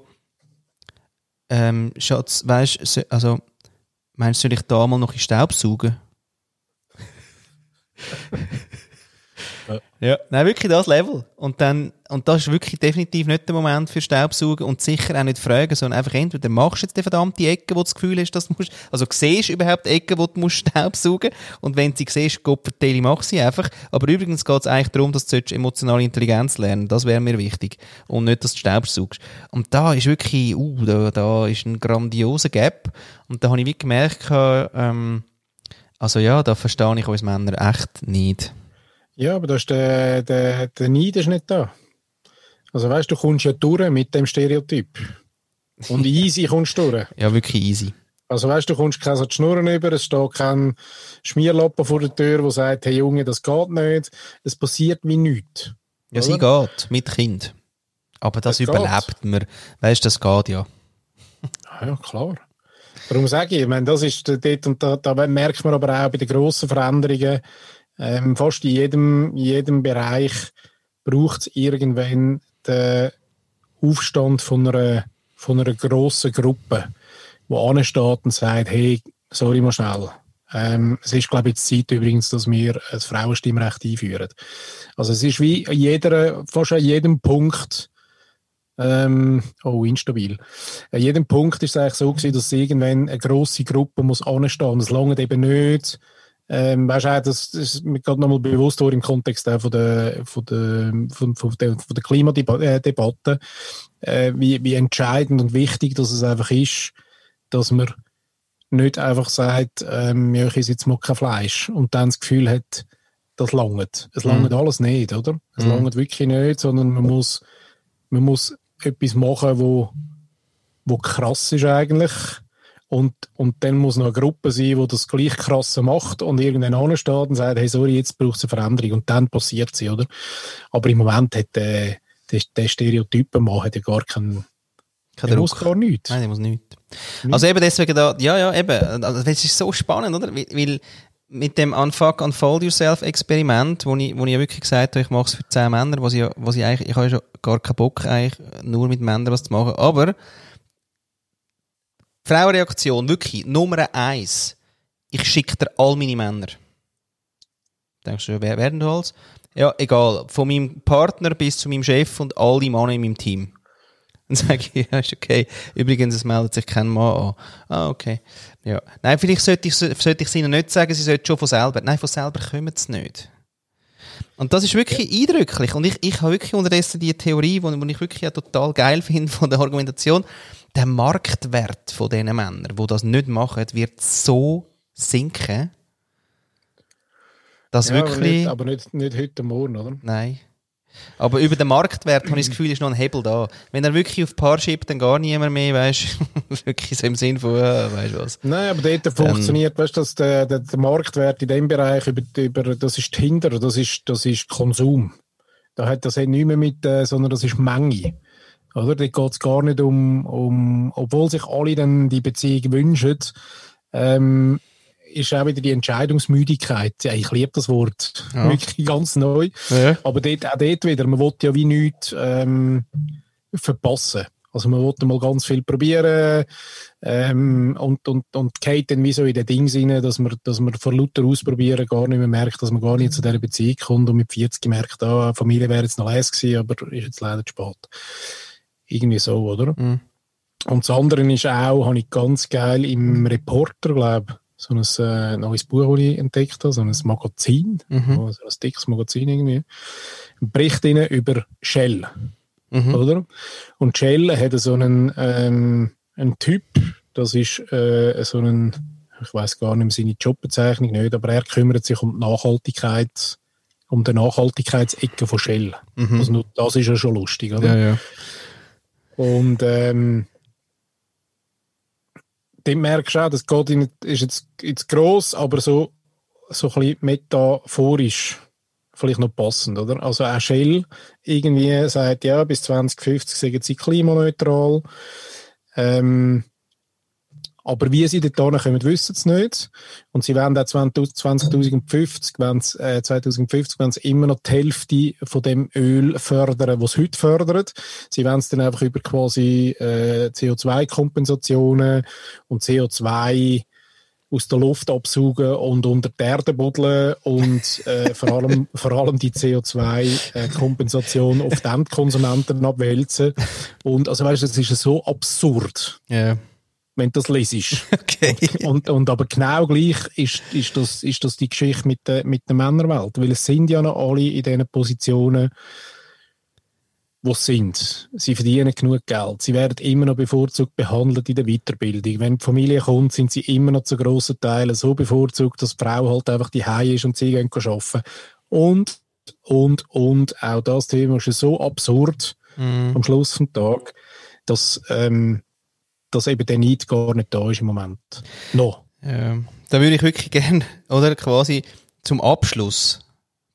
ähm, Schatz, weißt du, also, meinst du, soll ich da mal noch in Staub saugen? [LAUGHS] Ja. Nein, wirklich das Level. Und dann, und das ist wirklich definitiv nicht der Moment für Staubsaugen und sicher auch nicht fragen, sondern einfach entweder machst du jetzt die verdammte Ecke, wo du das Gefühl hast, dass du musst, also siehst du überhaupt die Ecke, wo du musst Staubsaugen und wenn du sie siehst, Gott vertelle, mach sie einfach. Aber übrigens geht es eigentlich darum, dass du emotionale Intelligenz lernen. Das wäre mir wichtig. Und nicht, dass du Staub saugst. Und da ist wirklich, uh, da, da ist ein grandioser Gap. Und da habe ich wie gemerkt, ähm, also ja, da verstehe ich uns Männer echt nicht. Ja, aber da ist der, der, der Neid ist nicht da. Also weißt du, du kommst ja durch mit dem Stereotyp. Und [LAUGHS] easy kommst du durch. Ja, wirklich easy. Also weißt du, du kommst keine Schnurren über, es steht kein Schmierlappen vor der Tür, der sagt, hey Junge, das geht nicht. Es passiert wie nichts. Ja, sie Oder? geht mit Kind. Aber das, Das überlebt man. Weißt du, das geht ja. Ah Ja, klar. Darum sage ich, ich meine, das ist dort und da, da merkt man aber auch bei den grossen Veränderungen, ähm, fast in jedem, jedem Bereich braucht es irgendwann den Aufstand von einer, von einer grossen Gruppe, die ansteht und sagt, hey, sorry mal schnell. Ähm, es ist, glaube ich, jetzt Zeit übrigens, dass wir das Frauenstimmrecht einführen. Also es ist wie jeder, fast an jedem Punkt, ähm, oh, instabil. An jedem Punkt ist es eigentlich so gewesen, dass irgendwann eine grosse Gruppe muss anstehen es lange eben nicht. Ähm, weißt du, das, ist mir gerade nochmal bewusst worden im Kontext auch von der, von der, von, von der, von der Klimadebatte, äh, wie, wie entscheidend und wichtig dass es einfach ist, dass man nicht einfach sagt, ähm, ja, ich esse jetzt mal kein Fleisch und dann das Gefühl hat, das langt. Es langt alles nicht, oder? Es Mhm. langt wirklich nicht, sondern man muss, man muss etwas machen, wo, wo krass ist eigentlich. Und, und dann muss noch eine Gruppe sein, die das gleich krasse macht und irgendwann ansteht und sagt, hey, sorry, jetzt braucht es eine Veränderung. Und dann passiert sie, oder? Aber im Moment hat der, der, der Stereotypenmann hat ja gar keinen, Kein der muss gar nichts. Nein, ich muss nicht. Also eben deswegen da, ja, ja, eben. Also, es ist so spannend, oder? Weil, weil mit dem Unfuck, Unfold Yourself Experiment, wo ich, wo ich ja wirklich gesagt habe, ich mache es für zehn Männer, was ich, was ich eigentlich, ich habe ja schon gar keinen Bock eigentlich, nur mit Männern was zu machen. Aber, Frauenreaktion, wirklich, Nummer eins. Ich schicke dir all meine Männer. denkst du, wer werden das? Ja, egal. Von meinem Partner bis zu meinem Chef und alle Männer in meinem Team. [LAUGHS] Dann sage ich, ja, ist okay. Übrigens, es meldet sich kein Mann an. Ah, okay. Ja. Nein, vielleicht sollte ich, sollte ich es ihnen nicht sagen, sie sollten schon von selber. Nein, von selber kommen sie nicht. Und das ist wirklich eindrücklich. Und ich, ich habe wirklich unterdessen die Theorie, die, ich wirklich auch total geil [LAUGHS] finde von der Argumentation. Der Marktwert von diesen Männern, die das nicht machen, wird so sinken, dass Ja, aber wirklich... nicht, aber nicht, nicht heute Morgen, oder? Nein. Aber über den Marktwert habe ich das Gefühl, ist noch ein Hebel da. Wenn er wirklich auf Paar schiebt, dann gar niemand mehr, weißt du, [LAUGHS] wirklich so im Sinn von, äh, weißt du was. Nein, aber dort funktioniert, weißt du, dass der, der, der Marktwert in dem Bereich über, über das ist Tinder, das ist, das ist Konsum. Da hat das hat nichts mehr mit, äh, sondern das ist Menge. Oder? Dort geht es gar nicht um, um, obwohl sich alle dann die Beziehung wünschen, ähm, ist auch wieder die Entscheidungsmüdigkeit. Ja, ich liebe das Wort. Ja. Wirklich ganz neu. Ja. Aber dort, auch dort wieder, man will ja wie nichts ähm, verpassen. Also man will mal ganz viel probieren ähm, und, und, und geht dann wie so in den Ding rein, dass man, dass man vor lauter Ausprobieren gar nicht mehr merkt, dass man gar nicht zu dieser Beziehung kommt und mit 40 merkt, ah, Familie wäre jetzt noch leise gewesen, aber ist jetzt leider zu spät. Irgendwie so, oder? Mhm. Und das andere ist auch, habe ich ganz geil im Reporter, glaube so ein äh, neues Buch, das ich entdeckt habe, so ein Magazin, Mhm. also ein dickes Magazin irgendwie, ein Bericht rein über Shell, Mhm. oder? Und Shell hat so einen, ähm, einen Typ, das ist äh, so ein, ich weiß gar nicht mehr seine Jobbezeichnung nicht, aber er kümmert sich um die Nachhaltigkeit, um die Nachhaltigkeitsecke von Shell. Mhm. Also nur das ist ja schon lustig, oder? Ja, ja. Und ähm, dann merkst du auch, das geht ist jetzt, jetzt gross, aber so, so ein metaphorisch vielleicht noch passend, oder? Also auch Shell irgendwie sagt, ja, bis 2050 sind sie klimaneutral. Ähm, aber wie sie dort kommen, wissen sie nicht. Und sie werden auch 20- 2050, wenn sie, äh, 2050 wenn sie immer noch die Hälfte von dem Öl fördern, was sie heute fördert. Sie werden es dann einfach über quasi äh, CO2-Kompensationen und CO2 aus der Luft absaugen und unter die Erde buddeln und äh, vor, allem, [LAUGHS] vor allem die CO2-Kompensation auf die Endkonsumenten abwälzen. Und also weißt du, es ist so absurd, Ja. Wenn du das lesest. [LAUGHS] Okay. Und, und aber genau gleich ist, ist, das, ist das die Geschichte mit der, mit der Männerwelt. Weil es sind ja noch alle in diesen Positionen, wo sie sind. Sie verdienen genug Geld. Sie werden immer noch bevorzugt behandelt in der Weiterbildung. Wenn die Familie kommt, sind sie immer noch zu grossen Teilen so bevorzugt, dass die Frau halt einfach die ist und sie gehen arbeiten. Und, und, und, auch das Thema ist so absurd Mhm. am Schluss des Tages, dass, ähm, dass eben der Neid gar nicht da ist im Moment. Noch. Ja. Da würde ich wirklich [LAUGHS] gerne, oder quasi zum Abschluss,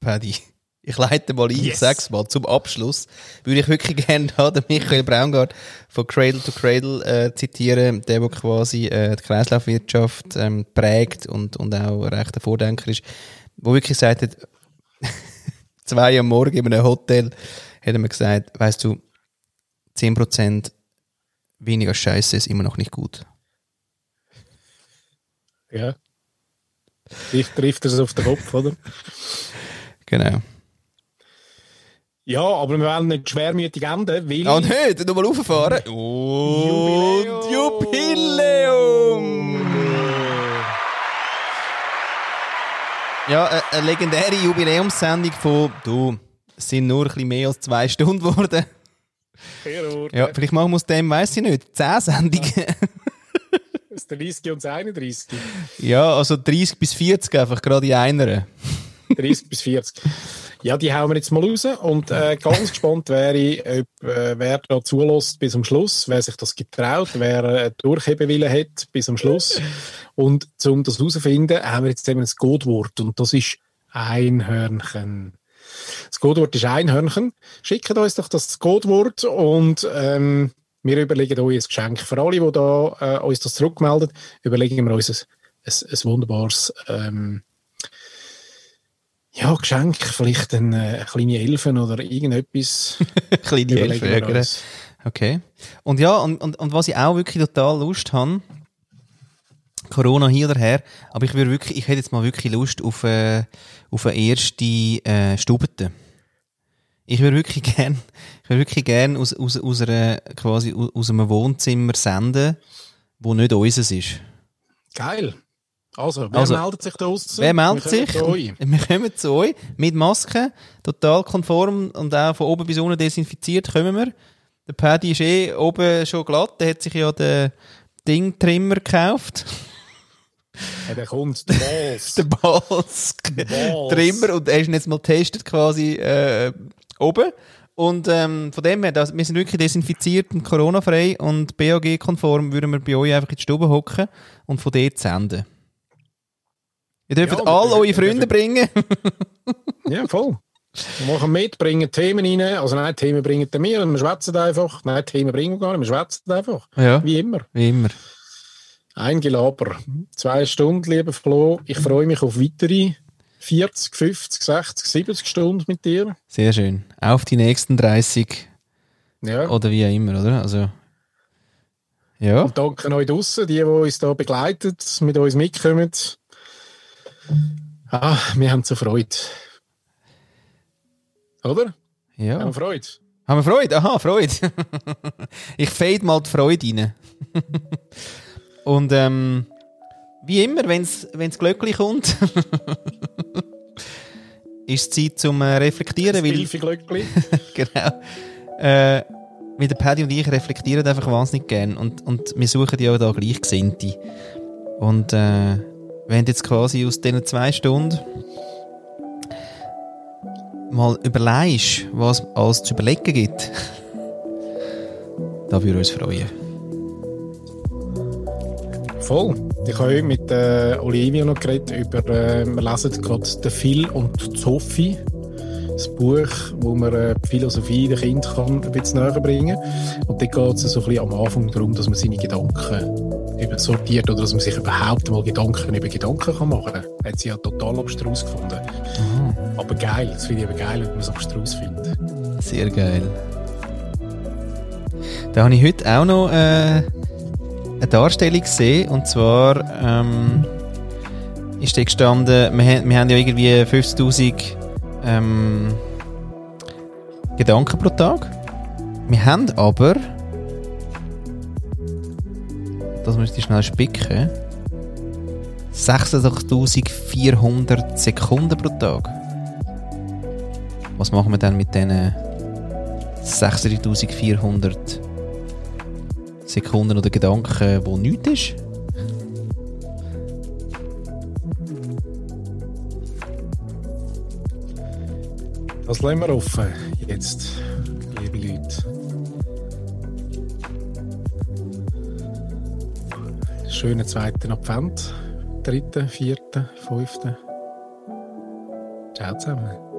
Paddy, [LAUGHS] ich leite mal ein, ich Yes. sag's mal, zum Abschluss, würde ich wirklich [LAUGHS] gerne da den Michael Braungart von Cradle to Cradle äh, zitieren, der, der quasi äh, die Kreislaufwirtschaft ähm, prägt und, und auch recht ein Vordenker ist, wo wirklich gesagt hat, zwei am Morgen in einem Hotel, hat er mir gesagt, weißt du, 10% weniger Scheiße ist immer noch nicht gut. Ja. Ich trifft es auf den Kopf, oder? Genau. Ja, aber wir wollen nicht schwermütig enden, weil... Ah, nicht, nochmal rauffahren. [LAUGHS] Und Jubiläum! Ja, eine, eine legendäre Jubiläumssendung von, du, es sind nur ein bisschen mehr als zwei Stunden geworden. Ja, vielleicht machen wir aus dem, weiss ich nicht, zehn Sendungen. Das [LAUGHS] 30 und das 31. Ja, also 30 bis 40 einfach gerade in einer. [LAUGHS] 30 bis 40. Ja, die hauen wir jetzt mal raus. Und äh, ganz gespannt wäre ich, ob, äh, wer da zulässt bis zum Schluss, wer sich das getraut, wer äh, Durchhebewille hat bis zum Schluss. Und um das herauszufinden, haben wir jetzt eben ein Codewort. Und das ist Einhörnchen. Das Codewort ist Einhörnchen. Schickt uns doch das Codewort und ähm, wir überlegen euch ein Geschenk. Für alle, die da, äh, uns das zurückmelden, überlegen wir uns ein, ein, ein wunderbares ähm, ja, Geschenk, vielleicht äh, eine kleine Elfen oder irgendetwas. [LAUGHS] Kleine Überlegen wir Elfe, ja, uns. Okay. Und ja, und, und, und was ich auch wirklich total Lust habe, Corona hier oder her. Aber ich würde wirklich, ich hätte jetzt mal wirklich Lust auf, äh, auf eine erste äh, Stubete. Ich würde wirklich [LAUGHS] gern, ich würde wirklich gern aus, aus, aus einer, quasi aus aus einem Wohnzimmer senden, wo nicht unseres ist. Geil. Also, wer Also, meldet sich da draussen? Wer meldet Wir sich? [LAUGHS] Wir kommen zu euch mit Maske, total konform und auch von oben bis unten desinfiziert kommen wir. Der Paddy ist eh oben schon glatt, der hat sich ja den Ding-Trimmer gekauft. Ja, der kommt, der Balls. [LAUGHS] der Balls Balls. Trimmer und er ist jetzt mal getestet quasi äh, oben. Und ähm, von dem her, das, wir sind wirklich desinfiziert und Corona-frei und BAG-konform würden wir bei euch einfach in die Stube hocken und von dort senden. Ihr dürft Ja, all eure Freunde bringen. Ja, voll. Wir machen mit, bringen Themen rein. Also nein, Themen bringen wir, wir schwätzen einfach. Nein, Themen bringen wir gar nicht, wir schwätzen einfach. Ja, Wie immer. wie immer. Ein Gelaber. Zwei Stunden, lieber Flo. Ich freue mich auf weitere 40, 50, 60, 70 Stunden mit dir. Sehr schön. Auf die nächsten 30 Ja. oder wie auch immer, oder? Also, ja. Und danke euch draussen, die, die uns da begleiten, mit uns mitkommen. Ah, wir haben so Freude. Oder? ja. Haben wir Freude? Haben wir Freude? Aha, Freude. [LAUGHS] ich fade mal die Freude rein. [LAUGHS] Und ähm, wie immer, wenn es glücklich kommt, [LAUGHS] ist es Zeit zum äh, Reflektieren, Das weil glücklich. [LAUGHS] genau. Äh, weil der Paddy und ich reflektieren einfach wahnsinnig gern und, und wir suchen ja da Gleichgesinnte. Und äh, wenn du jetzt quasi aus diesen zwei Stunden mal überlegst, was es alles zu überlegen gibt, [LAUGHS] da würden wir uns freuen. Voll. Ich habe heute mit äh, Olivia noch geredet über, äh, wir lesen gerade «Der Phil und die Sophie», das Buch, wo man äh, die Philosophie den Kind kann ein bisschen näher bringen Und dort geht es so ein bisschen am Anfang darum, dass man seine Gedanken eben sortiert oder dass man sich überhaupt mal Gedanken über Gedanken kann machen kann. Hat sie ja total abstrus gefunden. Aber geil, das finde ich eben geil, wenn man es abstrus findet. Sehr geil. Da habe ich heute auch noch äh, eine Darstellung gesehen. Und zwar ähm, ist da gestanden, wir, haben- wir haben ja irgendwie 50.000 ähm, Gedanken pro Tag. Wir haben aber, das müsste ich schnell spicken, 86.400 Sekunden pro Tag. Was machen wir dann mit diesen 60.400 Sekunden oder Gedanken, wo nichts ist? Das lassen wir offen jetzt, liebe Leute. Schönen zweiten Advent, dritten, vierten, fünften. Ciao zusammen.